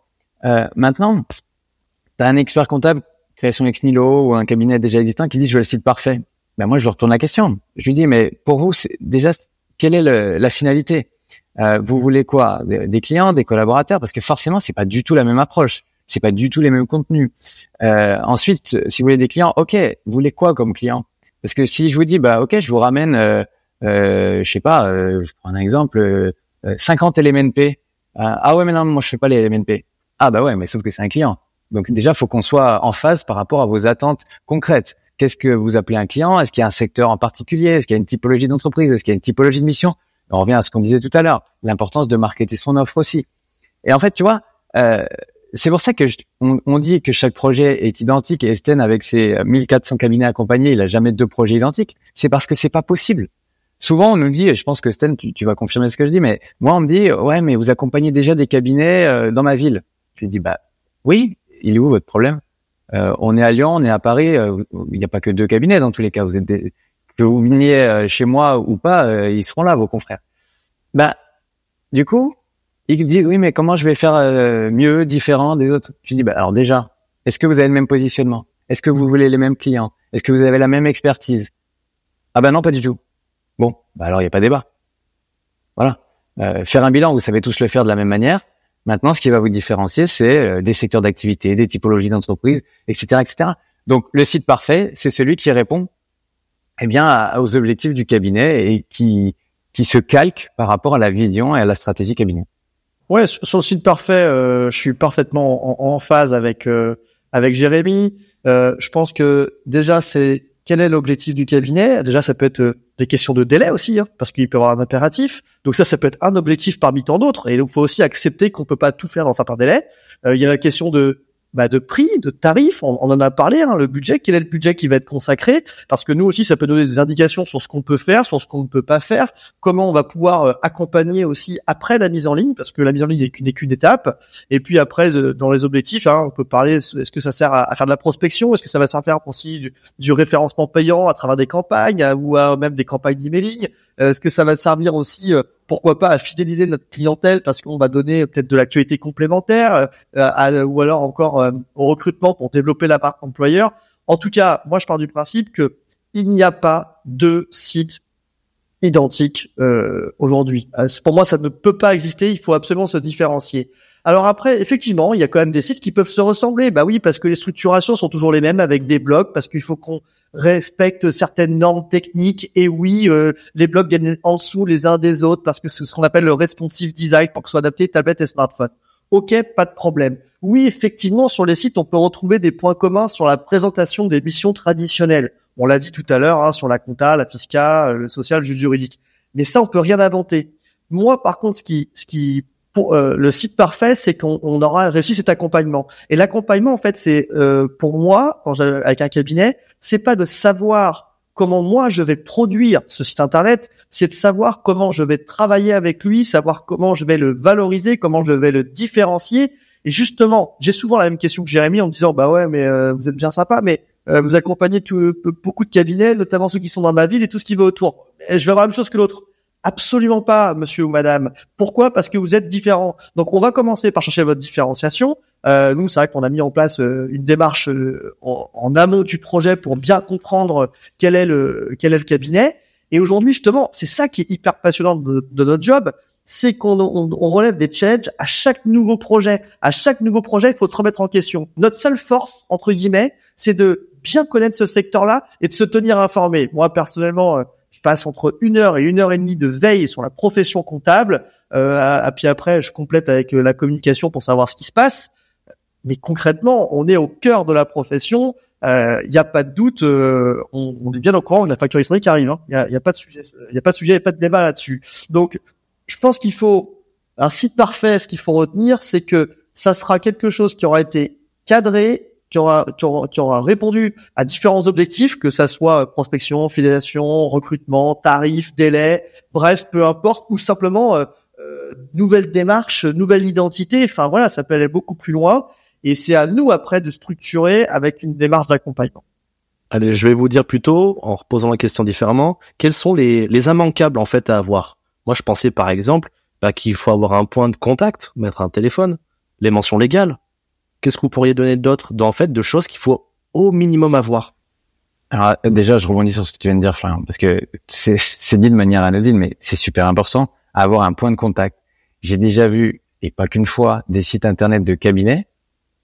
Euh, maintenant, tu as un expert comptable, création ex nihilo ou un cabinet déjà existant qui dit je veux le site parfait. Ben moi, je lui retourne la question. Je lui dis mais pour vous, déjà quelle est le, la finalité? Euh, Vous voulez quoi? Des clients, des collaborateurs? Parce que forcément, c'est pas du tout la même approche c'est pas du tout les mêmes contenus. Euh, ensuite, si vous voulez des clients, ok, vous voulez quoi comme client? Parce que si je vous dis, bah ok, je vous ramène, euh, euh, je sais pas, euh, je prends un exemple, 50 LMNP. ah ouais, mais non, moi je fais pas les LMNP. Ah bah ouais, mais sauf que c'est un client. Donc déjà, faut qu'on soit en phase par rapport à vos attentes concrètes. Qu'est-ce que vous appelez un client? Est-ce qu'il y a un secteur en particulier? Est-ce qu'il y a une typologie d'entreprise? Est-ce qu'il y a une typologie de mission? On revient à ce qu'on disait tout à l'heure, l'importance de marketer son offre aussi. Et en fait, tu vois, euh, c'est pour ça que on, dit que chaque projet est identique. Et Esten, avec ses 1400 cabinets accompagnés, il a jamais deux projets identiques. C'est parce que c'est pas possible. Souvent, on nous dit, et je pense que Sten, tu, vas confirmer ce que je dis, mais moi, on me dit, ouais, mais vous accompagnez déjà des cabinets euh, dans ma ville. Je lui dis, bah oui, il est où votre problème? Euh, On est à Lyon, on est à Paris. Euh, il n'y a pas que deux cabinets dans tous les cas. Vous êtes que vous veniez chez moi ou pas, ils seront là, vos confrères. Bah, du coup, ils disent oui, mais comment je vais faire euh, mieux, différent des autres? Je dis bah alors déjà, est-ce que vous avez le même positionnement? Est-ce que vous voulez les mêmes clients? Est-ce que vous avez la même expertise? Ah ben non, pas du tout. Bon, bah alors il n'y a pas débat. Voilà. Euh, faire un bilan, vous savez tous le faire de la même manière. Maintenant, ce qui va vous différencier, c'est euh, des secteurs d'activité, des typologies d'entreprise, etc., etc. Donc, le site parfait, c'est celui qui répond eh bien, aux objectifs du cabinet et qui, qui se calquent par rapport à la vision et à la stratégie cabinet. Ouais, sur le site parfait, euh, je suis parfaitement en, en phase avec euh, avec Jérémy. Euh, je pense que déjà c'est quel est l'objectif du cabinet? Déjà, ça peut être euh, des questions de délai aussi, hein, parce qu'il peut y avoir un impératif. Donc ça, ça peut être un objectif parmi tant d'autres. Et il faut aussi accepter qu'on peut pas tout faire dans certains délais. Euh, il y a la question de bah, de prix, de tarifs. On, en a parlé, hein, le budget. Quel est le budget qui va être consacré Parce que nous aussi, ça peut donner des indications sur ce qu'on peut faire, sur ce qu'on ne peut pas faire, comment on va pouvoir euh, accompagner aussi après la mise en ligne, parce que la mise en ligne n'est qu'une étape. Et puis après, dans les objectifs, hein, on peut parler. Est-ce que ça sert à, faire de la prospection Est-ce que ça va servir aussi du, du, référencement payant à travers des campagnes ou à même des campagnes d'emailing Est-ce que ça va servir aussi euh, pourquoi pas à fidéliser notre clientèle parce qu'on va donner peut-être de l'actualité complémentaire euh, ou alors encore euh, au recrutement pour développer la part employeur. En tout cas, moi je pars du principe que il n'y a pas de site identique euh, aujourd'hui. Pour moi, ça ne peut pas exister. Il faut absolument se différencier. Alors après, effectivement, il y a quand même des sites qui peuvent se ressembler. Bah oui, parce que les structurations sont toujours les mêmes avec des blogs, parce qu'il faut qu'on respecte certaines normes techniques. Et oui, euh, les blogs viennent en dessous les uns des autres parce que c'est ce qu'on appelle le responsive design pour que ce soit adapté tablette et smartphone. Ok, pas de problème. Oui, effectivement, sur les sites, on peut retrouver des points communs sur la présentation des missions traditionnelles. On l'a dit tout à l'heure, hein, sur la compta, la fiscale, le social, le juridique. Mais ça, on peut rien inventer. Moi, par contre, ce qui, ce qui euh, le site parfait, c'est qu'on aura réussi cet accompagnement. Et l'accompagnement, en fait, c'est euh, pour moi, quand avec un cabinet, c'est pas de savoir comment moi je vais produire ce site internet, c'est de savoir comment je vais travailler avec lui, savoir comment je vais le valoriser, comment je vais le différencier. Et justement, j'ai souvent la même question que Jérémy en me disant bah ouais, mais euh, vous êtes bien sympa, mais vous accompagnez tout, beaucoup de cabinets, notamment ceux qui sont dans ma ville et tout ce qui va autour. Et je vais avoir la même chose que l'autre. Absolument pas, monsieur ou madame. Pourquoi? Parce que vous êtes différent. Donc on va commencer par chercher votre différenciation. Euh, nous, c'est vrai qu'on a mis en place euh, une démarche euh, en, amont du projet pour bien comprendre quel est le quel est le cabinet. Et aujourd'hui, justement, c'est ça qui est hyper passionnant de, notre job, c'est qu'on on, relève des challenges à chaque nouveau projet. À chaque nouveau projet, il faut se remettre en question. Notre seule force, entre guillemets, c'est de bien connaître ce secteur-là et de se tenir informé. Moi, personnellement, je passe entre une heure et une heure et demie de veille sur la profession comptable. Euh, puis après, je complète avec euh, la communication pour savoir ce qui se passe. Mais concrètement, on est au cœur de la profession. Il euh, n'y a pas de doute. Euh, on, on, est bien au courant de la facture qui arrive. Il hein. n'y a, y a, pas de sujet. Il n'y a pas de sujet. Il a pas de débat là-dessus. Donc, je pense qu'il faut un site parfait. Ce qu'il faut retenir, c'est que ça sera quelque chose qui aura été cadré, qui aura, qui aura, répondu à différents objectifs, que ça soit prospection, fidélisation, recrutement, tarif, délai, bref, peu importe, ou simplement euh, euh, nouvelle démarche, nouvelle identité. Enfin voilà, ça peut aller beaucoup plus loin. Et c'est à nous après de structurer avec une démarche d'accompagnement. Allez, je vais vous dire plutôt, en reposant la question différemment, quels sont les, les immanquables en fait à avoir? Moi, je pensais par exemple bah, qu'il faut avoir un point de contact, mettre un téléphone, les mentions légales, qu'est-ce que vous pourriez donner d'autre, en fait, de choses qu'il faut au minimum avoir? Alors déjà, je rebondis sur ce que tu viens de dire, Florian, parce que c'est dit de manière anodine, mais c'est super important, avoir un point de contact. J'ai déjà vu, et pas qu'une fois, des sites internet de cabinet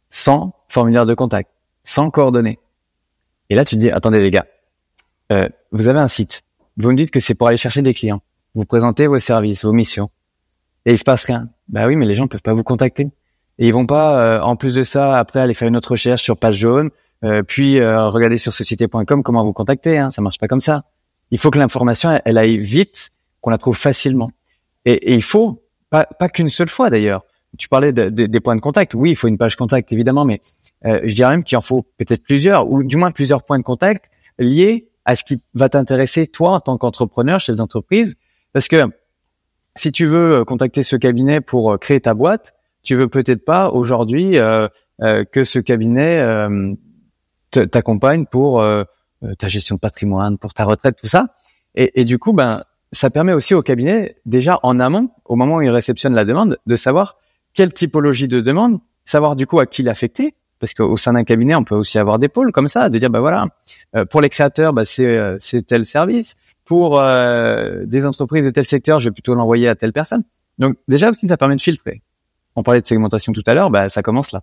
sans formulaire de contact, sans coordonnées. Et là, tu te dis, attendez les gars, euh, vous avez un site, vous me dites que c'est pour aller chercher des clients, vous présentez vos services, vos missions, et il se passe rien. Bah oui, mais les gens peuvent pas vous contacter. Et ils vont pas, euh, en plus de ça, après aller faire une autre recherche sur page jaune, euh, puis euh, regarder sur société.com comment vous contacter. Hein, ça marche pas comme ça. Il faut que l'information elle, aille vite, qu'on la trouve facilement. Et, et il faut pas, pas qu'une seule fois d'ailleurs. Tu parlais de, des points de contact. Oui, il faut une page contact évidemment, mais je dirais même qu'il en faut peut-être plusieurs, ou du moins plusieurs points de contact liés à ce qui va t'intéresser toi en tant qu'entrepreneur, chef d'entreprise, parce que si tu veux contacter ce cabinet pour créer ta boîte, tu veux peut-être pas aujourd'hui euh, euh, que ce cabinet euh, t'accompagne pour ta gestion de patrimoine, pour ta retraite, tout ça. Et, et, du coup, ben, ça permet aussi au cabinet, déjà en amont, au moment où il réceptionne la demande, de savoir quelle typologie de demande, savoir du coup à qui l'affecter, parce qu'au sein d'un cabinet, on peut aussi avoir des pôles comme ça, de dire, bah voilà, pour les créateurs, bah, c'est c'est tel service, pour des entreprises de tel secteur, je vais plutôt l'envoyer à telle personne. Donc déjà aussi, ça permet de filtrer on parlait de segmentation tout à l'heure, bah, ça commence là.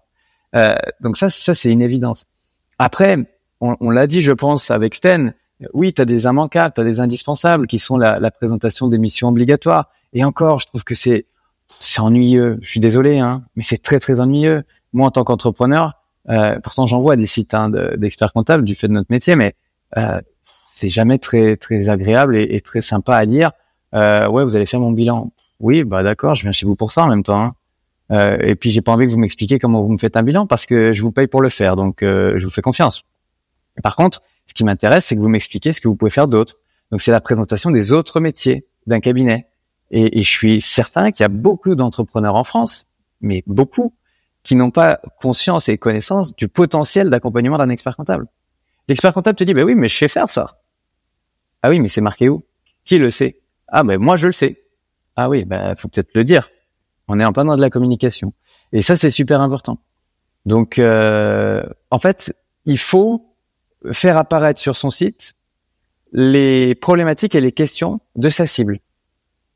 Euh, donc ça, ça c'est une évidence. Après, on, l'a dit, je pense, avec Sten, oui, tu as des immanquables, tu as des indispensables qui sont la, la présentation des missions obligatoires. Et encore, je trouve que c'est c'est ennuyeux. Je suis désolé, hein, mais c'est très très ennuyeux. Moi, en tant qu'entrepreneur, euh, pourtant j'envoie des sites hein, d'experts comptables du fait de notre métier, mais euh, c'est jamais très très agréable et, et, très sympa à lire. Euh, ouais, vous allez faire mon bilan. Oui, bah d'accord, je viens chez vous pour ça en même temps. Hein. Euh, et puis j'ai pas envie que vous m'expliquiez comment vous me faites un bilan parce que je vous paye pour le faire, donc euh, je vous fais confiance. Par contre, ce qui m'intéresse, c'est que vous m'expliquiez ce que vous pouvez faire d'autre. Donc c'est la présentation des autres métiers d'un cabinet. Et, et, je suis certain qu'il y a beaucoup d'entrepreneurs en France, mais beaucoup, qui n'ont pas conscience et connaissance du potentiel d'accompagnement d'un expert comptable. L'expert comptable te dit, bah oui, mais je sais faire ça. Ah oui, mais c'est marqué où? Qui le sait? Ah ben moi je le sais. Ah oui, ben faut peut-être le dire. On est en plein dans de la communication. Et ça, c'est super important. Donc, euh, en fait, il faut faire apparaître sur son site les problématiques et les questions de sa cible.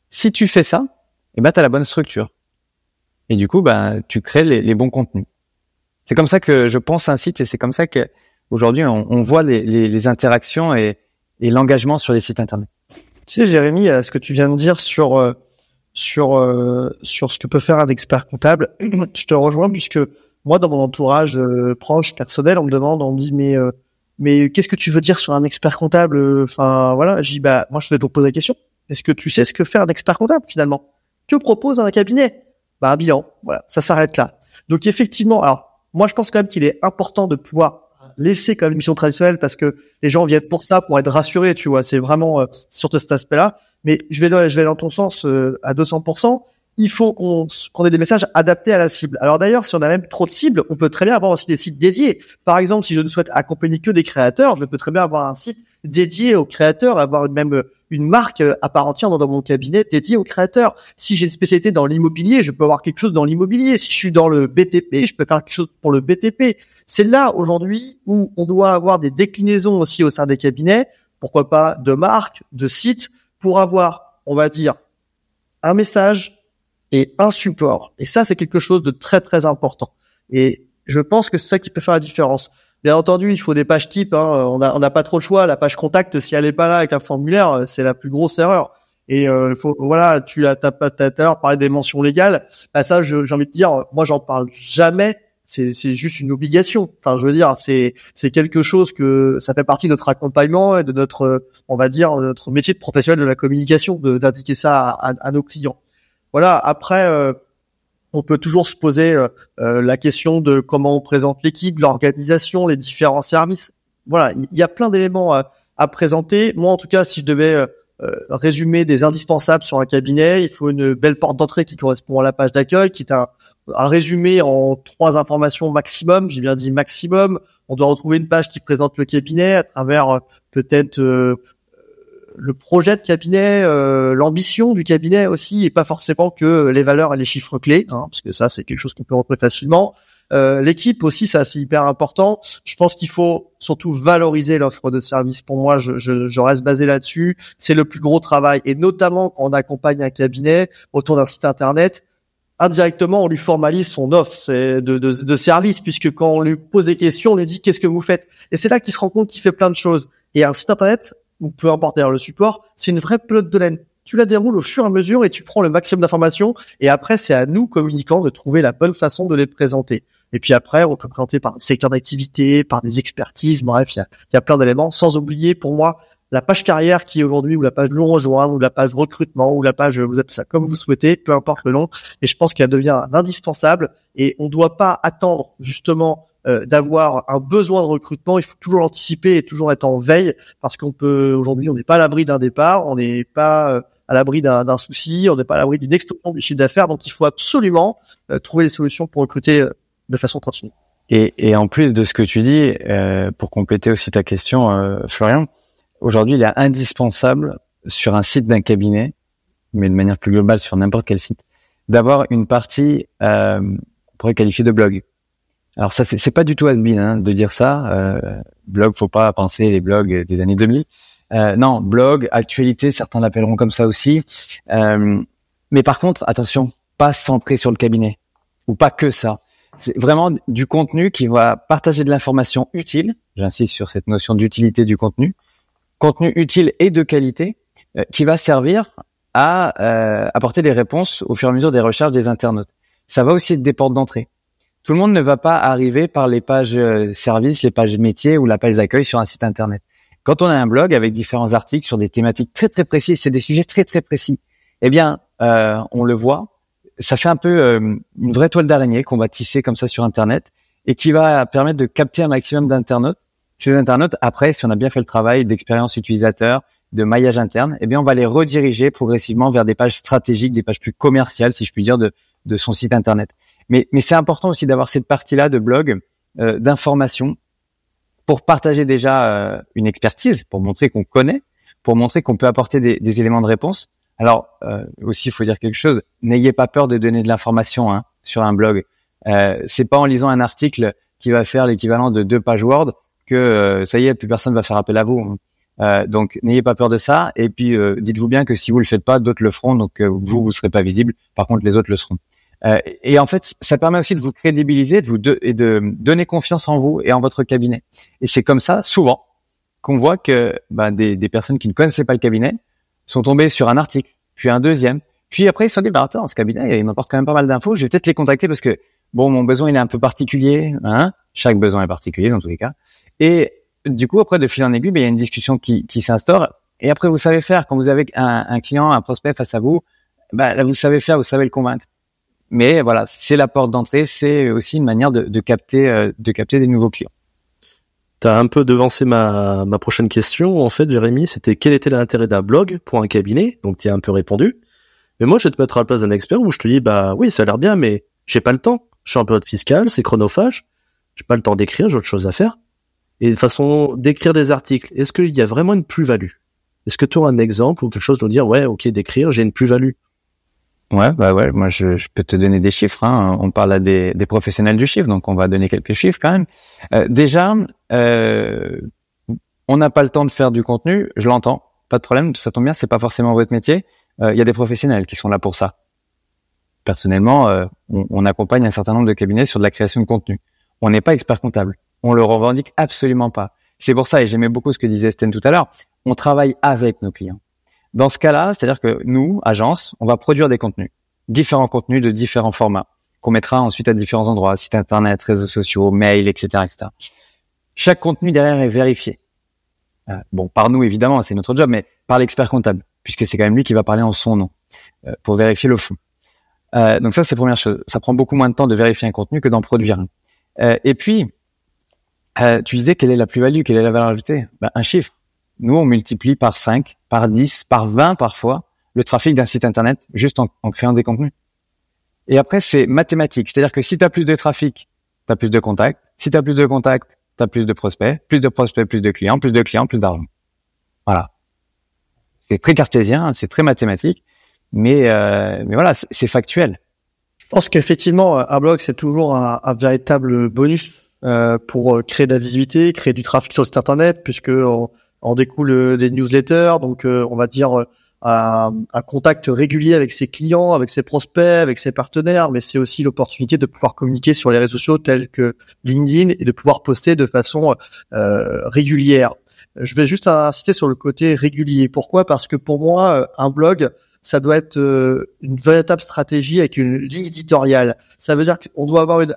Si tu fais ça, eh ben, tu as la bonne structure. Et du coup, ben, tu crées les, bons contenus. C'est comme ça que je pense un site et c'est comme ça que aujourd'hui on, voit les, interactions et, et l'engagement sur les sites internet. Tu sais, Jérémy, ce que tu viens de dire sur euh, sur euh, sur ce que peut faire un expert comptable. je te rejoins puisque moi, dans mon entourage euh, proche, personnel, on me demande, on me dit mais euh, mais qu'est-ce que tu veux dire sur un expert comptable? Enfin voilà, je dis bah moi je vais te poser la question. Est-ce que tu sais ce que fait un expert comptable finalement? Que propose un cabinet? Bah un bilan. Voilà, ça s'arrête là. Donc effectivement, alors moi je pense quand même qu'il est important de pouvoir laisser comme une mission traditionnelle parce que les gens viennent pour ça, pour être rassurés, tu vois. C'est vraiment sur cet aspect-là mais je vais dans, je vais dans ton sens euh, à 200%. Il faut qu'on ait des messages adaptés à la cible. Alors d'ailleurs, si on a même trop de cibles, on peut très bien avoir aussi des sites dédiés. Par exemple, si je ne souhaite accompagner que des créateurs, je peux très bien avoir un site dédié aux créateurs, avoir même une marque à part entière dans, mon cabinet dédié aux créateurs. Si j'ai une spécialité dans l'immobilier, je peux avoir quelque chose dans l'immobilier. Si je suis dans le BTP, je peux faire quelque chose pour le BTP. C'est là aujourd'hui où on doit avoir des déclinaisons aussi au sein des cabinets. Pourquoi pas de marques, de sites pour avoir, on va dire, un message et un support. Et ça, c'est quelque chose de très très important. Et je pense que c'est ça qui peut faire la différence. Bien entendu, il faut des pages types. Hein. On n'a pas trop le choix. La page contact, si elle est pas là avec un formulaire, c'est la plus grosse erreur. Et euh, faut, voilà, tu as, tout à l'heure parlé des mentions légales. Bah ça, j'ai envie de dire, moi, j'en parle jamais c'est c'est juste une obligation. Enfin, je veux dire, c'est c'est quelque chose que ça fait partie de notre accompagnement et de notre, on va dire, notre métier de professionnel de la communication, d'indiquer ça à, nos clients. Voilà. Après, euh, on peut toujours se poser euh, euh, la question de comment on présente l'équipe, l'organisation, les différents services. Voilà, il y a plein d'éléments à, à, présenter. Moi, en tout cas, si je devais résumer des indispensables sur un cabinet, il faut une belle porte d'entrée qui correspond à la page d'accueil, qui est un un résumé en trois informations maximum. J'ai bien dit maximum. On doit retrouver une page qui présente le cabinet à travers euh, peut-être euh, le projet de cabinet, euh, l'ambition du cabinet aussi, et pas forcément que les valeurs et les chiffres clés, hein, parce que ça c'est quelque chose qu'on peut retrouver facilement. L'équipe aussi, ça c'est hyper important. Je pense qu'il faut surtout valoriser l'offre de service. Pour moi, je, je, je reste basé là-dessus. C'est le plus gros travail, et notamment quand on accompagne un cabinet autour d'un site internet indirectement, on lui formalise son offre de, service, puisque quand on lui pose des questions, on lui dit qu'est-ce que vous faites? Et c'est là qu'il se rend compte qu'il fait plein de choses. Et un site internet, ou peu importe d'ailleurs le support, c'est une vraie pelote de laine. Tu la déroules au fur et à mesure et tu prends le maximum d'informations. Et après, c'est à nous, communicants, de trouver la bonne façon de les présenter. Et puis après, on peut présenter par des secteurs d'activité, par des expertises. Bref, il y a plein d'éléments. Sans oublier, pour moi, la page carrière qui est aujourd'hui, ou la page nous rejoindre, ou la page recrutement, ou la page, vous appelez ça comme vous souhaitez, peu importe le nom. Et je pense qu'elle devient indispensable. Et on ne doit pas attendre justement euh, d'avoir un besoin de recrutement. Il faut toujours l'anticiper et toujours être en veille, parce qu'on peut aujourd'hui, on n'est pas à l'abri d'un départ, on n'est pas euh, à l'abri d'un souci, on n'est pas à l'abri d'une explosion du chiffre d'affaires. Donc il faut absolument euh, trouver les solutions pour recruter de façon continue. Et, et, en plus de ce que tu dis, pour compléter aussi ta question, Florian, Aujourd'hui, il est indispensable sur un site d'un cabinet, mais de manière plus globale sur n'importe quel site, d'avoir une partie euh, on pourrait qualifier de blog. Alors ça c'est pas du tout has hein, de dire ça. Euh, blog, faut pas penser les blogs des années 2000. Euh, non, blog, actualité, certains l'appelleront comme ça aussi. Euh, mais par contre, attention, pas centré sur le cabinet ou pas que ça. C'est vraiment du contenu qui va partager de l'information utile. J'insiste sur cette notion d'utilité du contenu contenu utile et de qualité euh, qui va servir à euh, apporter des réponses au fur et à mesure des recherches des internautes. Ça va aussi être des portes d'entrée. Tout le monde ne va pas arriver par les pages euh, services, les pages métiers ou la page d'accueil sur un site internet. Quand on a un blog avec différents articles sur des thématiques très très précises, c'est des sujets très très précis. Eh bien, euh, on le voit, ça fait un peu une vraie toile d'araignée qu'on va tisser comme ça sur internet et qui va permettre de capter un maximum d'internautes. Ces internautes, après, si on a bien fait le travail d'expérience utilisateur, de maillage interne, eh bien, on va les rediriger progressivement vers des pages stratégiques, des pages plus commerciales, si je puis dire, de, de son site internet. Mais, mais c'est important aussi d'avoir cette partie-là de blog, euh, d'information, pour partager déjà euh, une expertise, pour montrer qu'on connaît, pour montrer qu'on peut apporter des, des, éléments de réponse. Alors euh, aussi, il faut dire quelque chose. N'ayez pas peur de donner de l'information hein, sur un blog. Euh, c'est pas en lisant un article qui va faire l'équivalent de deux pages Word que euh, ça y est, plus personne va faire appel à vous. Euh, donc n'ayez pas peur de ça. Et puis euh, dites-vous bien que si vous le faites pas, d'autres le feront. Donc euh, vous, vous serez pas visible. Par contre, les autres le seront. Euh, et en fait, ça permet aussi de vous crédibiliser, de vous et de donner confiance en vous et en votre cabinet. Et c'est comme ça, souvent, qu'on voit que bah, des, des, personnes qui ne connaissaient pas le cabinet sont tombées sur un article, puis un deuxième, puis après ils se sont dit bah attends, ce cabinet, il m'apporte quand même pas mal d'infos. Je vais peut-être les contacter parce que bon, mon besoin il est un peu particulier, hein. Chaque besoin est particulier dans tous les cas. Et du coup, après de fil en aiguille, bah, il y a une discussion qui, qui s'instaure. Et après, vous savez faire quand vous avez un, un client, un prospect face à vous, bah, là, vous savez faire, vous savez le convaincre. Mais voilà, c'est la porte d'entrée, c'est aussi une manière de, de capter, euh, de capter des nouveaux clients. Tu as un peu devancé ma, ma prochaine question, en fait, Jérémy, c'était quel était l'intérêt d'un blog pour un cabinet? Donc, tu as un peu répondu. Mais moi, je vais te mettre à la place d'un expert où je te dis, bah oui, ça a l'air bien, mais j'ai pas le temps. Je suis en période fiscale, c'est chronophage. J'ai pas le temps d'écrire, j'ai autre chose à faire. Et de façon d'écrire des articles, est-ce qu'il y a vraiment une plus-value? Est-ce que tu auras un exemple ou quelque chose de dire, ouais, ok, d'écrire, j'ai une plus-value? Ouais, bah ouais, moi je, peux te donner des chiffres. Hein. On parle à des, professionnels du chiffre, donc on va donner quelques chiffres quand même. Euh, déjà, euh, on n'a pas le temps de faire du contenu, je l'entends, pas de problème, ça tombe bien, c'est pas forcément votre métier. Euh, Il y a des professionnels qui sont là pour ça. Personnellement, on, on, accompagne un certain nombre de cabinets sur de la création de contenu. On n'est pas expert comptable, on le revendique absolument pas. C'est pour ça, et j'aimais beaucoup ce que disait Sten tout à l'heure, on travaille avec nos clients. Dans ce cas-là, c'est-à-dire que nous, agence, on va produire des contenus, différents contenus de différents formats, qu'on mettra ensuite à différents endroits, sites internet, réseaux sociaux, mails, etc., etc. Chaque contenu derrière est vérifié. Euh, bon, par nous évidemment, c'est notre job, mais par l'expert comptable, puisque c'est quand même lui qui va parler en son nom euh, pour vérifier le fond. Euh, donc ça, c'est première chose. Ça prend beaucoup moins de temps de vérifier un contenu que d'en produire un. Et puis, euh, tu disais quelle est la plus-value, quelle est la valeur ajoutée? Ben, Un chiffre. Nous, on multiplie par 5, par 10, par 20 parfois le trafic d'un site internet juste en, créant des contenus. Et après, c'est mathématique. C'est-à-dire que si tu as plus de trafic, tu as plus de contacts. Si tu as plus de contacts, tu as plus de prospects. Plus de prospects, plus de clients. Plus de clients, plus d'argent. Voilà. C'est très cartésien, c'est très mathématique. Mais, euh, mais voilà, c'est factuel. Je pense qu'effectivement, un blog, c'est toujours un, véritable bonus euh, pour créer de la visibilité, créer du trafic sur le internet, puisque on, découle des newsletters, donc euh, on va dire euh, un, un, contact régulier avec ses clients, avec ses prospects, avec ses partenaires, mais c'est aussi l'opportunité de pouvoir communiquer sur les réseaux sociaux tels que LinkedIn et de pouvoir poster de façon euh, régulière. Je vais juste insister sur le côté régulier. Pourquoi? Parce que pour moi, un blog, ça doit être une véritable stratégie avec une ligne éditoriale. Ça veut dire qu'on doit avoir une,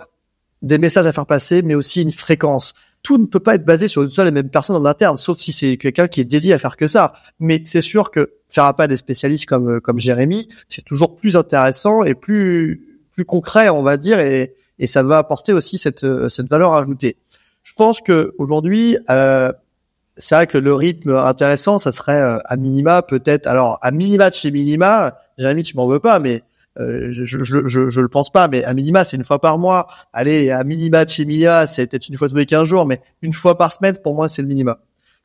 des messages à faire passer, mais aussi une fréquence tout ne peut pas être basé sur une seule et même personne en interne, sauf si c'est quelqu'un qui est dédié à faire que ça. Mais c'est sûr que faire appel à des spécialistes comme comme Jérémy, c'est toujours plus intéressant et plus plus concret, on va dire, et, et ça va apporter aussi cette cette valeur ajoutée. Je pense que aujourd'hui, euh, c'est vrai que le rythme intéressant, ça serait euh, à minima peut-être. Alors à minima de chez minima, Jérémy, tu m'en veux pas, mais euh, je, je, je, je, le pense pas, mais à minima, c'est une fois par mois. Allez, à minima chez Mia, c'est peut-être une fois tous les 15 jours, mais une fois par semaine, pour moi, c'est le minima.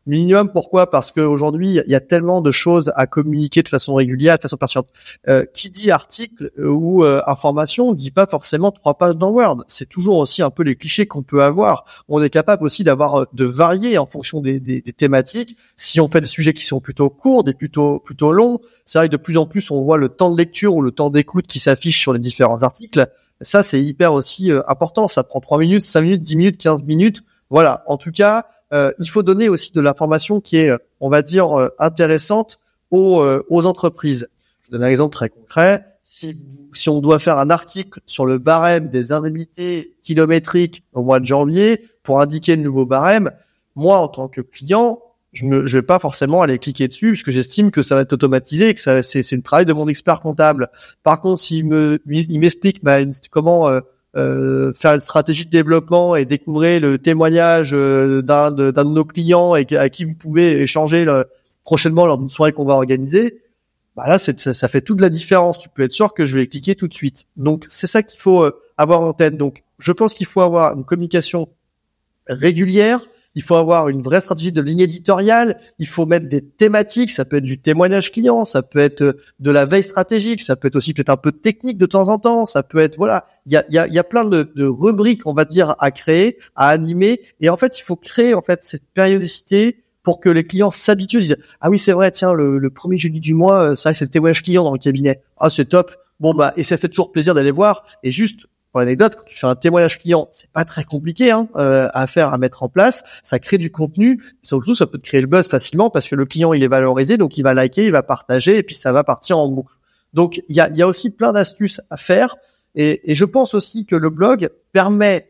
Minimum, pourquoi? Parce qu'aujourd'hui, il y a tellement de choses à communiquer de façon régulière, de façon pertinente. Euh, qui dit article ou euh, information dit pas forcément trois pages dans Word. C'est toujours aussi un peu les clichés qu'on peut avoir. On est capable aussi d'avoir euh, de varier en fonction des, des, des, thématiques. Si on fait des sujets qui sont plutôt courts, des plutôt plutôt longs, c'est vrai que de plus en plus on voit le temps de lecture ou le temps d'écoute qui s'affiche sur les différents articles. Ça, c'est hyper aussi euh, important. Ça prend trois minutes, cinq minutes, dix minutes, quinze minutes. Voilà. En tout cas, euh, il faut donner aussi de l'information qui est, on va dire, euh, intéressante aux, euh, aux entreprises. Je donne un exemple très concret. Si, si on doit faire un article sur le barème des indemnités kilométriques au mois de janvier pour indiquer le nouveau barème, moi, en tant que client, je ne vais pas forcément aller cliquer dessus puisque j'estime que ça va être automatisé et que c'est, le travail de mon expert comptable. Par contre, s'il me, il m'explique bah, comment euh, faire une stratégie de développement et découvrir le témoignage euh, d'un de, de nos clients et à qui vous pouvez échanger prochainement lors d'une soirée qu'on va organiser, bah là, ça, ça, fait toute la différence. Tu peux être sûr que je vais cliquer tout de suite. Donc, c'est ça qu'il faut euh, avoir en tête. Donc, je pense qu'il faut avoir une communication régulière il faut avoir une vraie stratégie de ligne éditoriale, il faut mettre des thématiques, ça peut être du témoignage client, ça peut être euh, de la veille stratégique, ça peut être aussi peut-être un peu technique de temps en temps, ça peut être voilà, il y a, y, a, y a plein de, rubriques on va dire à créer, à animer, et en fait il faut créer en fait cette périodicité pour que les clients s'habituent, disent ah oui c'est vrai tiens le, premier jeudi du mois euh, ça c'est le témoignage client dans le cabinet, ah c'est top, bon bah et ça fait toujours plaisir d'aller voir et juste pour l'anecdote, quand tu fais un témoignage client, c'est pas très compliqué hein, euh, à faire, à mettre en place. Ça crée du contenu. surtout, ça peut te créer le buzz facilement parce que le client il est valorisé, donc il va liker, il va partager, et puis ça va partir en boucle. Donc il y a, aussi plein d'astuces à faire. Et, et, je pense aussi que le blog permet,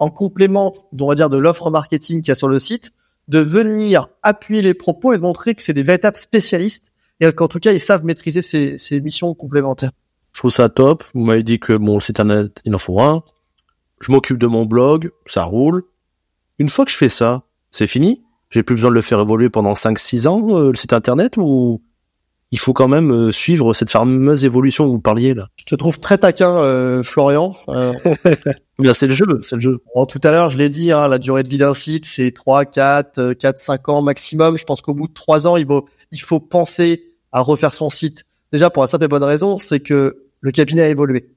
en complément, on va dire, de l'offre marketing qu'il y a sur le site, de venir appuyer les propos et de montrer que c'est des véritables spécialistes et qu'en tout cas ils savent maîtriser ces, ces missions complémentaires. Trouve ça top. Vous m'avez dit que mon site internet, il en faut un. Je m'occupe de mon blog, ça roule. Une fois que je fais ça, c'est fini? J'ai plus besoin de le faire évoluer pendant 5-6 ans, euh, le site internet, ou il faut quand même euh, suivre cette fameuse évolution que vous parliez là? Je te trouve très taquin, euh, Florian. Bien, c'est le jeu, c'est le jeu. Bon, tout à l'heure, je l'ai dit, hein, la durée de vie d'un site, c'est 3, 4, 4, 5 ans maximum. Je pense qu'au bout de 3 ans, il faut, il faut penser à refaire son site. Déjà, pour la simple et bonne raison, c'est que le cabinet a évolué.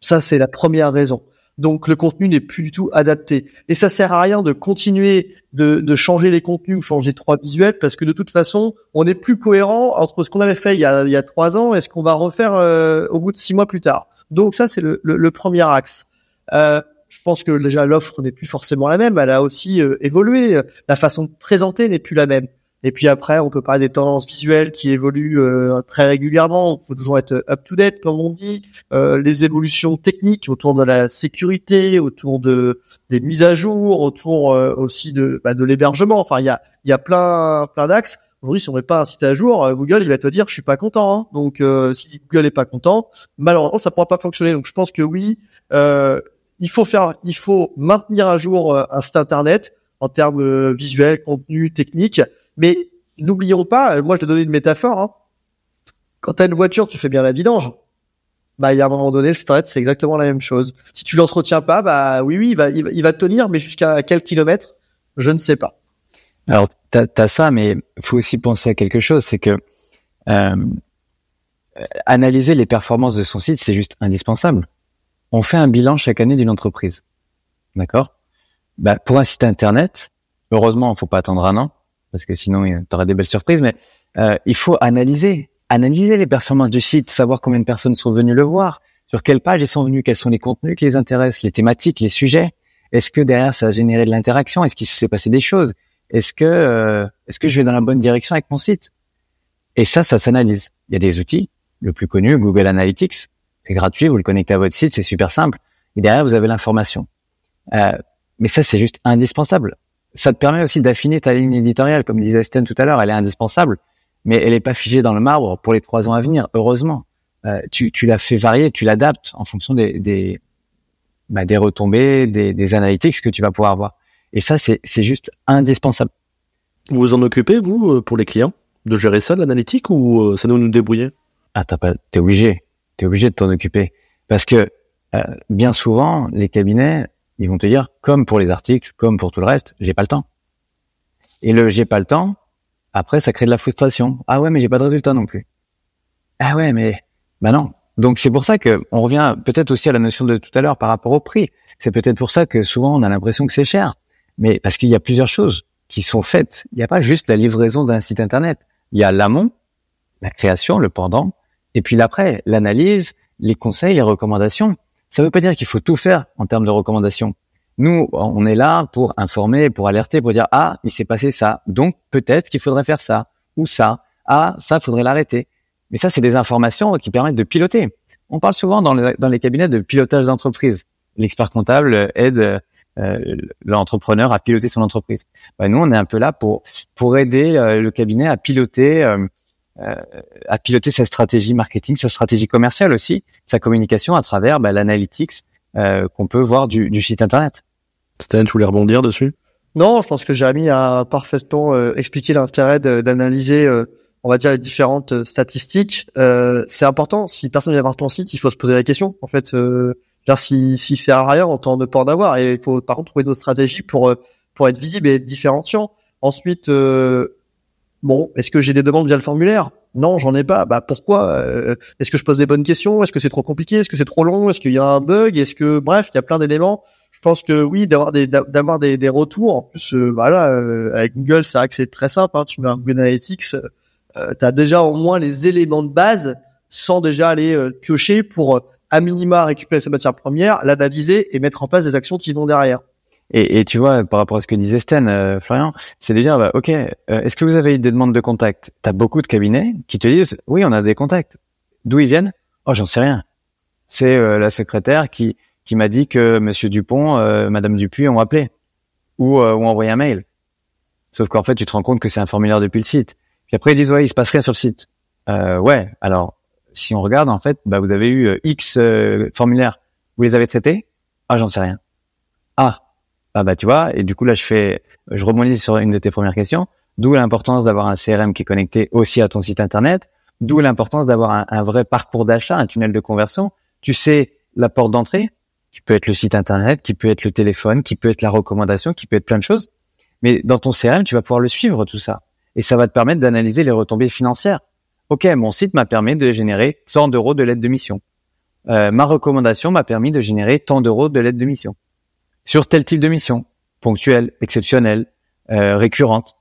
Ça, c'est la première raison. Donc le contenu n'est plus du tout adapté. Et ça sert à rien de continuer de, de, changer les contenus ou changer trois visuels parce que de toute façon, on n'est plus cohérent entre ce qu'on avait fait il y a, il y a trois ans et ce qu'on va refaire euh, au bout de six mois plus tard. Donc ça, c'est le, le, premier axe. Euh, je pense que déjà l'offre n'est plus forcément la même. Elle a aussi euh, évolué. La façon de présenter n'est plus la même. Et puis après, on peut parler des tendances visuelles qui évoluent euh, très régulièrement. Il faut toujours être up-to-date, comme on dit. Euh, les évolutions techniques autour de la sécurité, autour de des mises à jour, autour euh, aussi de bah, de l'hébergement. Enfin, il y a il y a plein plein d'axes. Aujourd'hui, si on met pas un site à jour, euh, Google il va te dire je suis pas content. Hein. Donc, si Google est pas content, malheureusement, ça pourra pas fonctionner. Donc, je pense que oui, il faut faire, il faut maintenir à jour un site internet en termes visuels, contenu, technique mais n'oublions pas, moi je te donnais une métaphore, hein. quand tu as une voiture, tu fais bien la vidange. Bah, il y a un moment donné, le stress, c'est exactement la même chose. Si tu l'entretiens pas, bah oui, oui, il va, il va, tenir, mais jusqu'à quel kilomètre, je ne sais pas. Alors, t'as as ça, mais faut aussi penser à quelque chose, c'est que euh, analyser les performances de son site, c'est juste indispensable. On fait un bilan chaque année d'une entreprise, d'accord? Bah, Pour un site internet, heureusement, il faut pas attendre un an parce que sinon tu auras des belles surprises. Mais euh, il faut analyser, analyser les performances du site, savoir combien de personnes sont venues le voir, sur quelle page ils sont venus, quels sont les contenus qui les intéressent, les thématiques, les sujets. Est-ce que derrière ça a généré de l'interaction? Est-ce qu'il s'est passé des choses? Est-ce que euh, est-ce que je vais dans la bonne direction avec mon site? Et ça, ça s'analyse. Il y a des outils. Le plus connu, Google Analytics, c'est gratuit. Vous le connectez à votre site, c'est super simple. Et derrière, vous avez l'information. Euh, mais ça, c'est juste indispensable ça te permet aussi d'affiner ta ligne éditoriale, comme disait Sten tout à l'heure, elle est indispensable, mais elle n'est pas figée dans le marbre pour les trois ans à venir. Heureusement, euh, tu, tu l'as fait varier, tu l'adaptes en fonction des des, bah, des retombées, des, des analytics que tu vas pouvoir voir. Et ça, c'est juste indispensable. Vous vous en occupez vous euh, pour les clients de gérer ça, l'analytique, ou euh, ça nous nous débrouiller Ah, t'as pas, t'es obligé, t'es obligé de t'en occuper parce que bien souvent les cabinets ils vont te dire, comme pour les articles, comme pour tout le reste, j'ai pas le temps. Et le j'ai pas le temps, après, ça crée de la frustration. Ah ouais, mais j'ai pas de résultat non plus. Ah ouais, mais bah non. Donc c'est pour ça que on revient peut-être aussi à la notion de tout à l'heure par rapport au prix. C'est peut-être pour ça que souvent on a l'impression que c'est cher, mais parce qu'il y a plusieurs choses qui sont faites. Il n'y a pas juste la livraison d'un site internet. Il y a l'amont, la création, le pendant, et puis l'après, l'analyse, les conseils, les recommandations. Ça ne veut pas dire qu'il faut tout faire en termes de recommandations, Nous, on est là pour informer, pour alerter, pour dire ah, il s'est passé ça, donc peut-être qu'il faudrait faire ça ou ça. Ah, ça, faudrait l'arrêter. Mais ça, c'est des informations qui permettent de piloter. On parle souvent dans, les cabinets de pilotage d'entreprise. L'expert comptable aide euh, l'entrepreneur à piloter son entreprise. Bah, nous, on est un peu là pour pour aider euh, le cabinet à piloter euh, à piloter sa stratégie marketing, sa stratégie commerciale aussi, sa communication à travers bah, l'analytics qu'on peut voir du, du, site internet. Stan, tu voulais rebondir dessus? Non, je pense que Jérémy a parfaitement expliqué l'intérêt d'analyser, on va dire, les différentes statistiques. c'est important. Si personne ne vient voir ton site, il faut se poser la question. En fait, si, si c'est à rien, on ne pas en avoir. Et il faut par contre trouver d'autres stratégies pour euh, pour être visible et être différenciant. Ensuite, euh, bon, est-ce que j'ai des demandes via le formulaire? Non, j'en ai pas. Bah pourquoi? Euh, Est-ce que je pose des bonnes questions? Est-ce que c'est trop compliqué? Est-ce que c'est trop long? Est-ce qu'il y a un bug? Est-ce que bref, il y a plein d'éléments. Je pense que oui, d'avoir des d'avoir des, des, retours. En plus, voilà, avec Google, c'est vrai que c'est très simple. Hein, tu mets un Google Analytics, tu as déjà au moins les éléments de base sans déjà aller piocher pour à minima récupérer sa matière première, l'analyser et mettre en place des actions qui vont derrière. Et, et tu vois, par rapport à ce que disait Sten, euh, Florian, c'est de dire, bah, ok, euh, est-ce que vous avez eu des demandes de contact? T'as beaucoup de cabinets qui te disent, oui, on a des contacts. D'où ils viennent? Oh, j'en sais rien. C'est euh, la secrétaire qui qui m'a dit que Monsieur Dupont, Madame Dupuis ont appelé ou ont envoyé un mail. Sauf qu'en fait, tu te rends compte que c'est un formulaire depuis le site. Puis après, ils disent, ouais, il se passe rien sur le site. ouais, alors si on regarde, en fait, bah, vous avez eu euh, X euh, formulaires. Vous les avez traités? Ah, j'en sais rien. Ah, ah bah tu vois. Et du coup là, je fais, je rebondis sur une de tes premières questions. D'où l'importance d'avoir un CRM qui est connecté aussi à ton site internet. D'où l'importance d'avoir un, vrai parcours d'achat, un tunnel de conversion. Tu sais la porte d'entrée, qui peut être le site internet, qui peut être le téléphone, qui peut être la recommandation, qui peut être plein de choses. Mais dans ton CRM, tu vas pouvoir le suivre tout ça, et ça va te permettre d'analyser les retombées financières. OK, mon site m'a permis de générer 100 d'euros de l'aide de mission. Euh, ma recommandation m'a permis de générer tant d'euros de l'aide de mission. Sur tel type de mission, ponctuelle, exceptionnelle, euh, récurrente,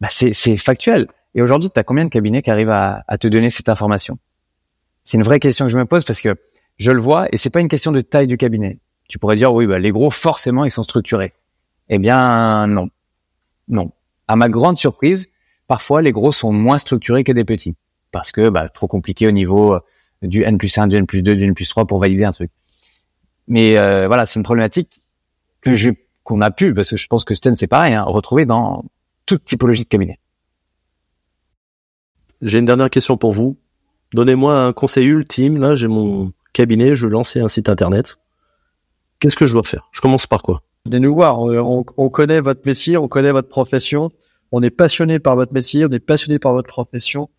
bah c'est, factuel. Et aujourd'hui, tu as combien de cabinets qui arrivent à, te donner cette information? C'est une vraie question que je me pose parce que je le vois et c'est pas une question de taille du cabinet. Tu pourrais dire oui, bah, les gros forcément ils sont structurés. Eh bien non, non. À ma grande surprise, parfois les gros sont moins structurés que des petits parce que bah, trop compliqué au niveau euh, du N plus 1, du N plus 2, du N plus 3 pour valider un truc. Mais euh, voilà, c'est une problématique que j'ai qu'on a pu, parce que je pense que Sten c'est pareil, hein, retrouver dans toute typologie de cabinet. J'ai une dernière question pour vous. Donnez-moi un conseil ultime. Là, j'ai mon cabinet, je veux lancer un site internet. Qu'est-ce que je dois faire? Je commence par quoi? Venez nous voir. On, on, connaît votre métier, on connaît votre profession. On est passionné par votre métier, on est passionné par votre profession.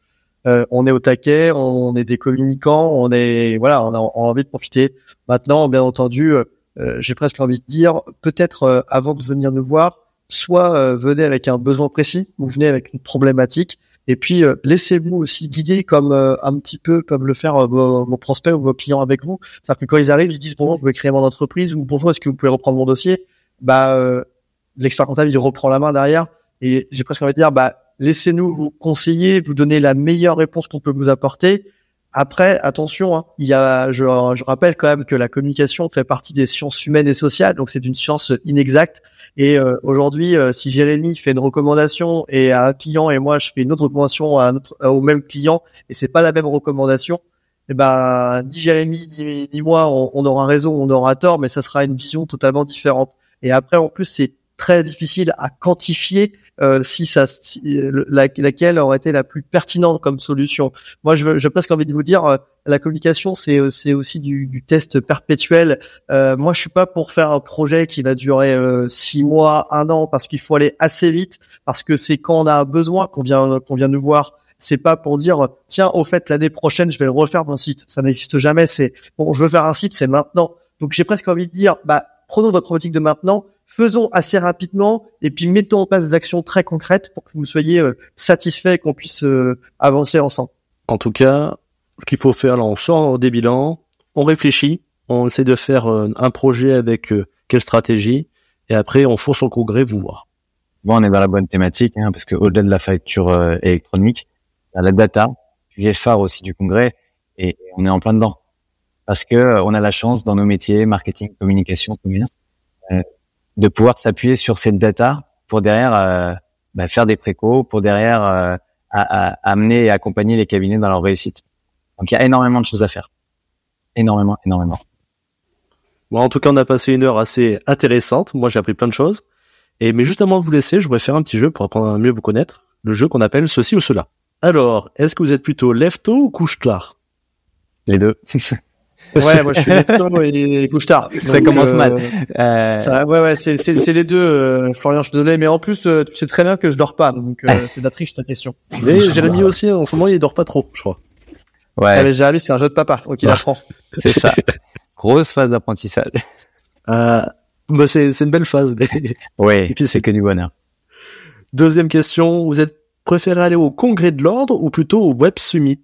Euh, on est au taquet, on est des communicants, on est voilà, on a, envie de profiter. Maintenant, bien entendu, euh, euh, j'ai presque envie de dire, peut-être avant de venir nous voir, soit venez avec un besoin précis, ou venez avec une problématique, et puis laissez-vous aussi guider comme un petit peu peuvent le faire vos, prospects ou vos clients avec vous. C'est-à-dire que quand ils arrivent, ils disent bonjour, je veux créer mon entreprise ou bonjour, est-ce que vous pouvez reprendre mon dossier? Bah, l'expert comptable il reprend la main derrière, et j'ai presque envie de dire bah laissez-nous vous conseiller, vous donner la meilleure réponse qu'on peut vous apporter. Après, attention, hein, il y a, je, je, rappelle quand même que la communication fait partie des sciences humaines et sociales, donc c'est une science inexacte. Et euh, aujourd'hui, euh, si Jérémy fait une recommandation et à un client et moi je fais une autre recommandation à au même client et c'est pas la même recommandation, eh ben ni Jérémy ni, moi on, on, aura raison, on aura tort, mais ça sera une vision totalement différente. Et après, en plus, c'est très difficile à quantifier euh, si ça, laquelle aurait été la plus pertinente comme solution. Moi, je j'ai presque envie de vous dire, euh, la communication, c'est euh, c'est aussi du, du, test perpétuel. Euh, moi, je suis pas pour faire un projet qui va durer six mois, un an, parce qu'il faut aller assez vite, parce que c'est quand on a besoin qu'on vient qu'on vient nous voir. C'est pas pour dire tiens, au fait, l'année prochaine, je vais le refaire mon site. Ça n'existe jamais. C'est bon, je veux faire un site, c'est maintenant. Donc, j'ai presque envie de dire, bah, prenons votre problématique de maintenant, faisons assez rapidement et puis mettons en place des actions très concrètes pour que vous soyez euh, satisfait et qu'on puisse euh, avancer ensemble. En tout cas, ce qu'il faut faire, là, on sort des bilans, on réfléchit, on essaie de faire euh, un projet avec quelle stratégie et après on fonce au congrès vous voir. Bon, on est dans la bonne thématique hein, parce que au-delà de la facture électronique, il y a la data, est phare aussi du congrès et on est en plein dedans parce que on a la chance dans nos métiers marketing, communication, commerce de pouvoir s'appuyer sur cette data pour derrière euh, bah, faire des précaux, pour derrière euh, à, à amener et accompagner les cabinets dans leur réussite. Donc il y a énormément de choses à faire, énormément, énormément. Bon, en tout cas, on a passé une heure assez intéressante. Moi, j'ai appris plein de choses. Et mais juste avant de vous laisser, je voudrais faire un petit jeu pour apprendre à mieux vous connaître. Le jeu qu'on appelle ceci ou cela. Alors, est-ce que vous êtes plutôt lève-tôt ou couche-tard? Les deux. ouais, moi je suis lève-tôt et couche-tard. Ça Donc, commence euh, mal. Euh, Ça, ouais, ouais, c'est, c'est, c'est les deux, euh, Florian, je suis désolé, mais en plus, euh, tu sais très bien que je dors pas, donc euh, c'est de la triche ta question. Mais Jérémy aussi, en ce moment, il dort pas trop, je crois. ouais, Ah, mais Jérémy, c'est un jeu de papa, donc il apprend. c'est ça. Grosse phase d'apprentissage. Euh, bah, c'est, c'est une belle phase. mais- Ouais, Et puis, c'est que du bonheur. Deuxième question, vous êtes préféré aller au congrès de l'ordre ou plutôt au Web Summit?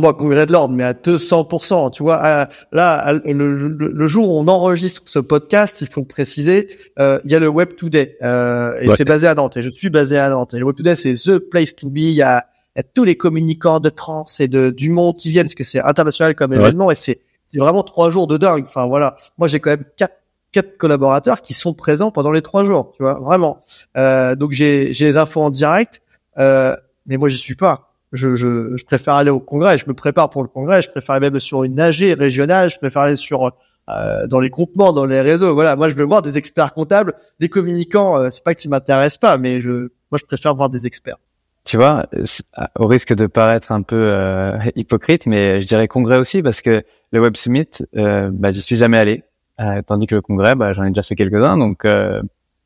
Moi, congrès de l'ordre, mais à 200%, tu vois. à- là, à- le, jour où on enregistre ce podcast, il faut le préciser, euh, il y a le Web Today, euh, et Ouais. c'est basé à Nantes. Et je suis basé à Nantes. Et le Web Today, c'est the place to be. Il y a, il y a tous les communicants de France et de du monde qui viennent, parce que c'est international comme Ouais. événement, et c'est c'est vraiment trois jours de dingue. Enfin voilà, moi j'ai quand même quatre quatre collaborateurs qui sont présents pendant les trois jours, tu vois, vraiment. Euh, donc j'ai j'ai les infos en direct, euh, mais moi j'y suis pas. Je, je, je préfère aller au congrès, je me prépare pour le congrès, je préfère aller même sur une AG régionale, je préfère aller sur euh, dans les groupements, dans les réseaux. Voilà, moi je veux voir des experts comptables, des communicants. euh, c'est pas qu'ils m'intéressent pas, mais je, moi je préfère voir des experts. Tu vois, c'est- au risque de paraître un peu euh, hypocrite, mais je dirais congrès aussi parce que le Web Summit, euh, bah, j'y suis jamais allé, euh, tandis que le congrès, bah, j'en ai déjà fait quelques-uns, donc euh,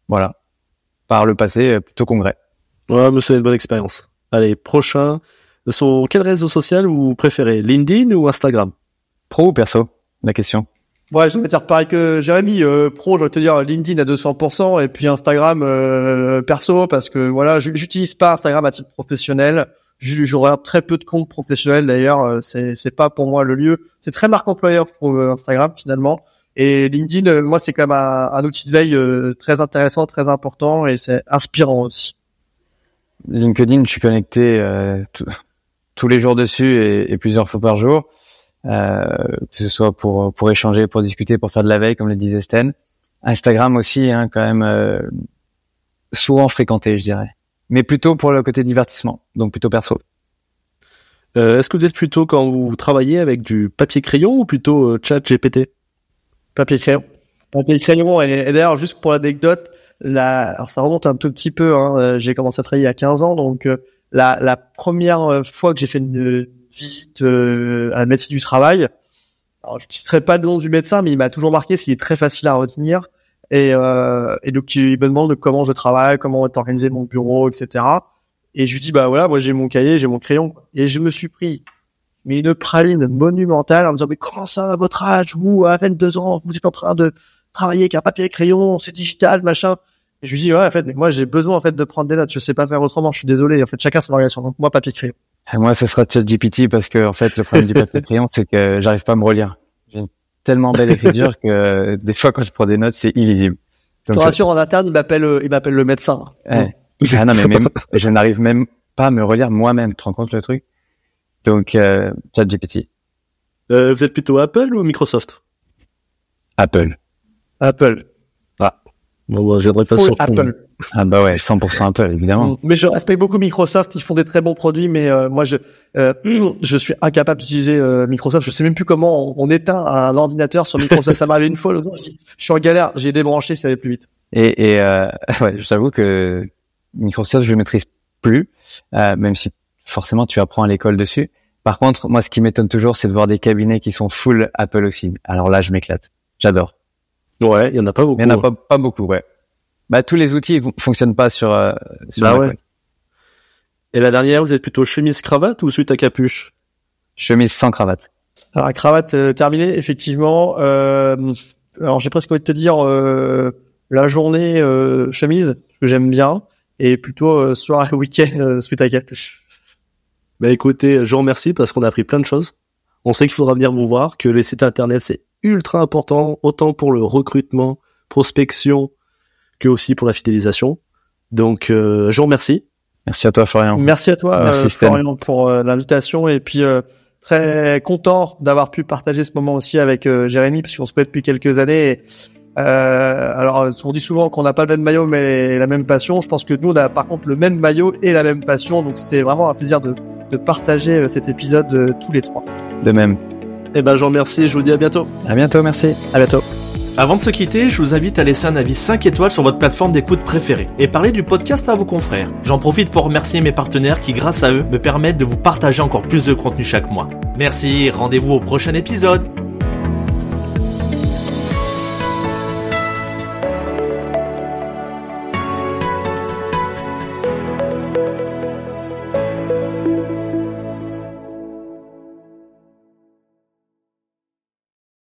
voilà. Par le passé, euh, plutôt congrès. Ouais, mais c'est une bonne expérience. Allez, prochain. Sur quel réseau social vous préférez LinkedIn ou Instagram? Pro ou perso La question. Ouais, je vais dire pareil que Jérémy, euh, pro, je vais te dire LinkedIn à 200% et puis Instagram euh, perso parce que voilà, j'utilise pas Instagram à titre professionnel. Je, je regarde très peu de comptes professionnels d'ailleurs. euh, C'est c'est pas pour moi le lieu. C'est très marque employeur pour euh, Instagram finalement. Et LinkedIn, euh, moi, c'est quand même un, un outil de veille euh, très intéressant, très important et c'est inspirant aussi. LinkedIn, je suis connecté euh, tout- tous les jours dessus et, et plusieurs fois par jour, euh, que ce soit pour pour échanger, pour discuter, pour faire de la veille, comme le disait Sten. Instagram aussi, hein, quand même euh, souvent fréquenté, je dirais, mais plutôt pour le côté divertissement, donc plutôt perso. Euh, Est-ce que vous êtes plutôt quand vous travaillez avec du papier crayon ou plutôt euh, chat GPT Papier crayon. Papier crayon. Et, et d'ailleurs, juste pour l'anecdote, la, alors ça remonte un tout petit peu. Hein, euh, j'ai commencé à travailler a 15 ans, donc euh, la, la première euh, fois que j'ai fait une visite à la médecine du travail, alors je ne citerai pas le nom du médecin, mais il m'a toujours marqué, s'il est très facile à retenir. Et, euh, et donc il me demande comment je travaille, comment est organisé mon bureau, etc. Et je lui dis bah voilà, moi j'ai mon cahier, j'ai mon crayon, et je me suis pris mais une praline monumentale en me disant mais comment ça à votre âge vous à 22 ans vous êtes en train de travailler avec un papier et crayon c'est digital machin et je lui dis ouais en fait mais moi j'ai besoin en fait de prendre des notes. Je sais pas faire autrement. Je suis désolé. En fait chacun son organisation donc moi papier crayon. Et moi, ce sera ChatGPT parce que en fait, le problème du papier crayon, c'est que j'arrive pas à me relire. J'ai une tellement belle écriture que euh, des fois, quand je prends des notes, c'est illisible. je Donc, te rassure en interne il m'appelle euh, il m'appelle le médecin. Ouais. Ah non, mais même, je n'arrive même pas à me relire moi-même. Tu te rends compte le truc? Donc, euh, ChatGPT, euh, Vous êtes plutôt Apple ou Microsoft? Apple. Apple Bon, bah, je viendrai pas sur Apple Ah bah ouais, 100% Apple, évidemment. mais je respecte beaucoup Microsoft ils font des très bons produits mais euh, moi je euh, je suis incapable d'utiliser euh, Microsoft je sais même plus comment on, on éteint un ordinateur sur Microsoft ça m'est arrivé une fois jour, je suis en galère j'ai débranché ça allait plus vite Et, et euh, ouais, j'avoue que Microsoft, je le maîtrise plus, euh, même si forcément tu apprends à l'école dessus. Par contre, moi, ce qui m'étonne toujours, c'est de voir des cabinets qui sont full Apple aussi. Alors là, je m'éclate. J'adore. Ouais, il y en a pas beaucoup. Il y en a pas, pas beaucoup, ouais. Bah, tous les outils ne fonctionnent pas sur, euh, sur Bah Mac, ouais. Et la dernière, vous êtes plutôt chemise cravate ou suite à capuche? Chemise sans cravate. Alors, la cravate euh, terminée, effectivement. Euh, alors, j'ai presque envie de te dire euh, la journée euh, chemise, parce que j'aime bien, et plutôt euh, soir et week-end euh, suite à capuche. Bah écoutez, je vous remercie parce qu'on a appris plein de choses. On sait qu'il faudra venir vous voir, que les sites internet c'est ultra important, autant pour le recrutement, prospection, que aussi pour la fidélisation. Donc euh, je vous remercie. Merci à toi, Florian. Merci à toi, Merci, euh. Florian, pour euh, l'invitation, et puis euh, très content d'avoir pu partager ce moment aussi avec Jérémy, parce qu'on se connaît depuis quelques années. Et, Euh, alors, on dit souvent qu'on n'a pas le même maillot mais la même passion. Je pense que nous, on a par contre le même maillot et la même passion. Donc, c'était vraiment un plaisir de, de partager cet épisode tous les trois. De même. Eh ben, je vous remercie. Je vous dis à bientôt. À bientôt. Merci. À bientôt. Avant de se quitter, je vous invite à laisser un avis 5 étoiles sur votre plateforme d'écoute préférée et parler du podcast à vos confrères. J'en profite pour remercier mes partenaires qui, grâce à eux, me permettent de vous partager encore plus de contenu chaque mois. Merci, rendez-vous au prochain épisode.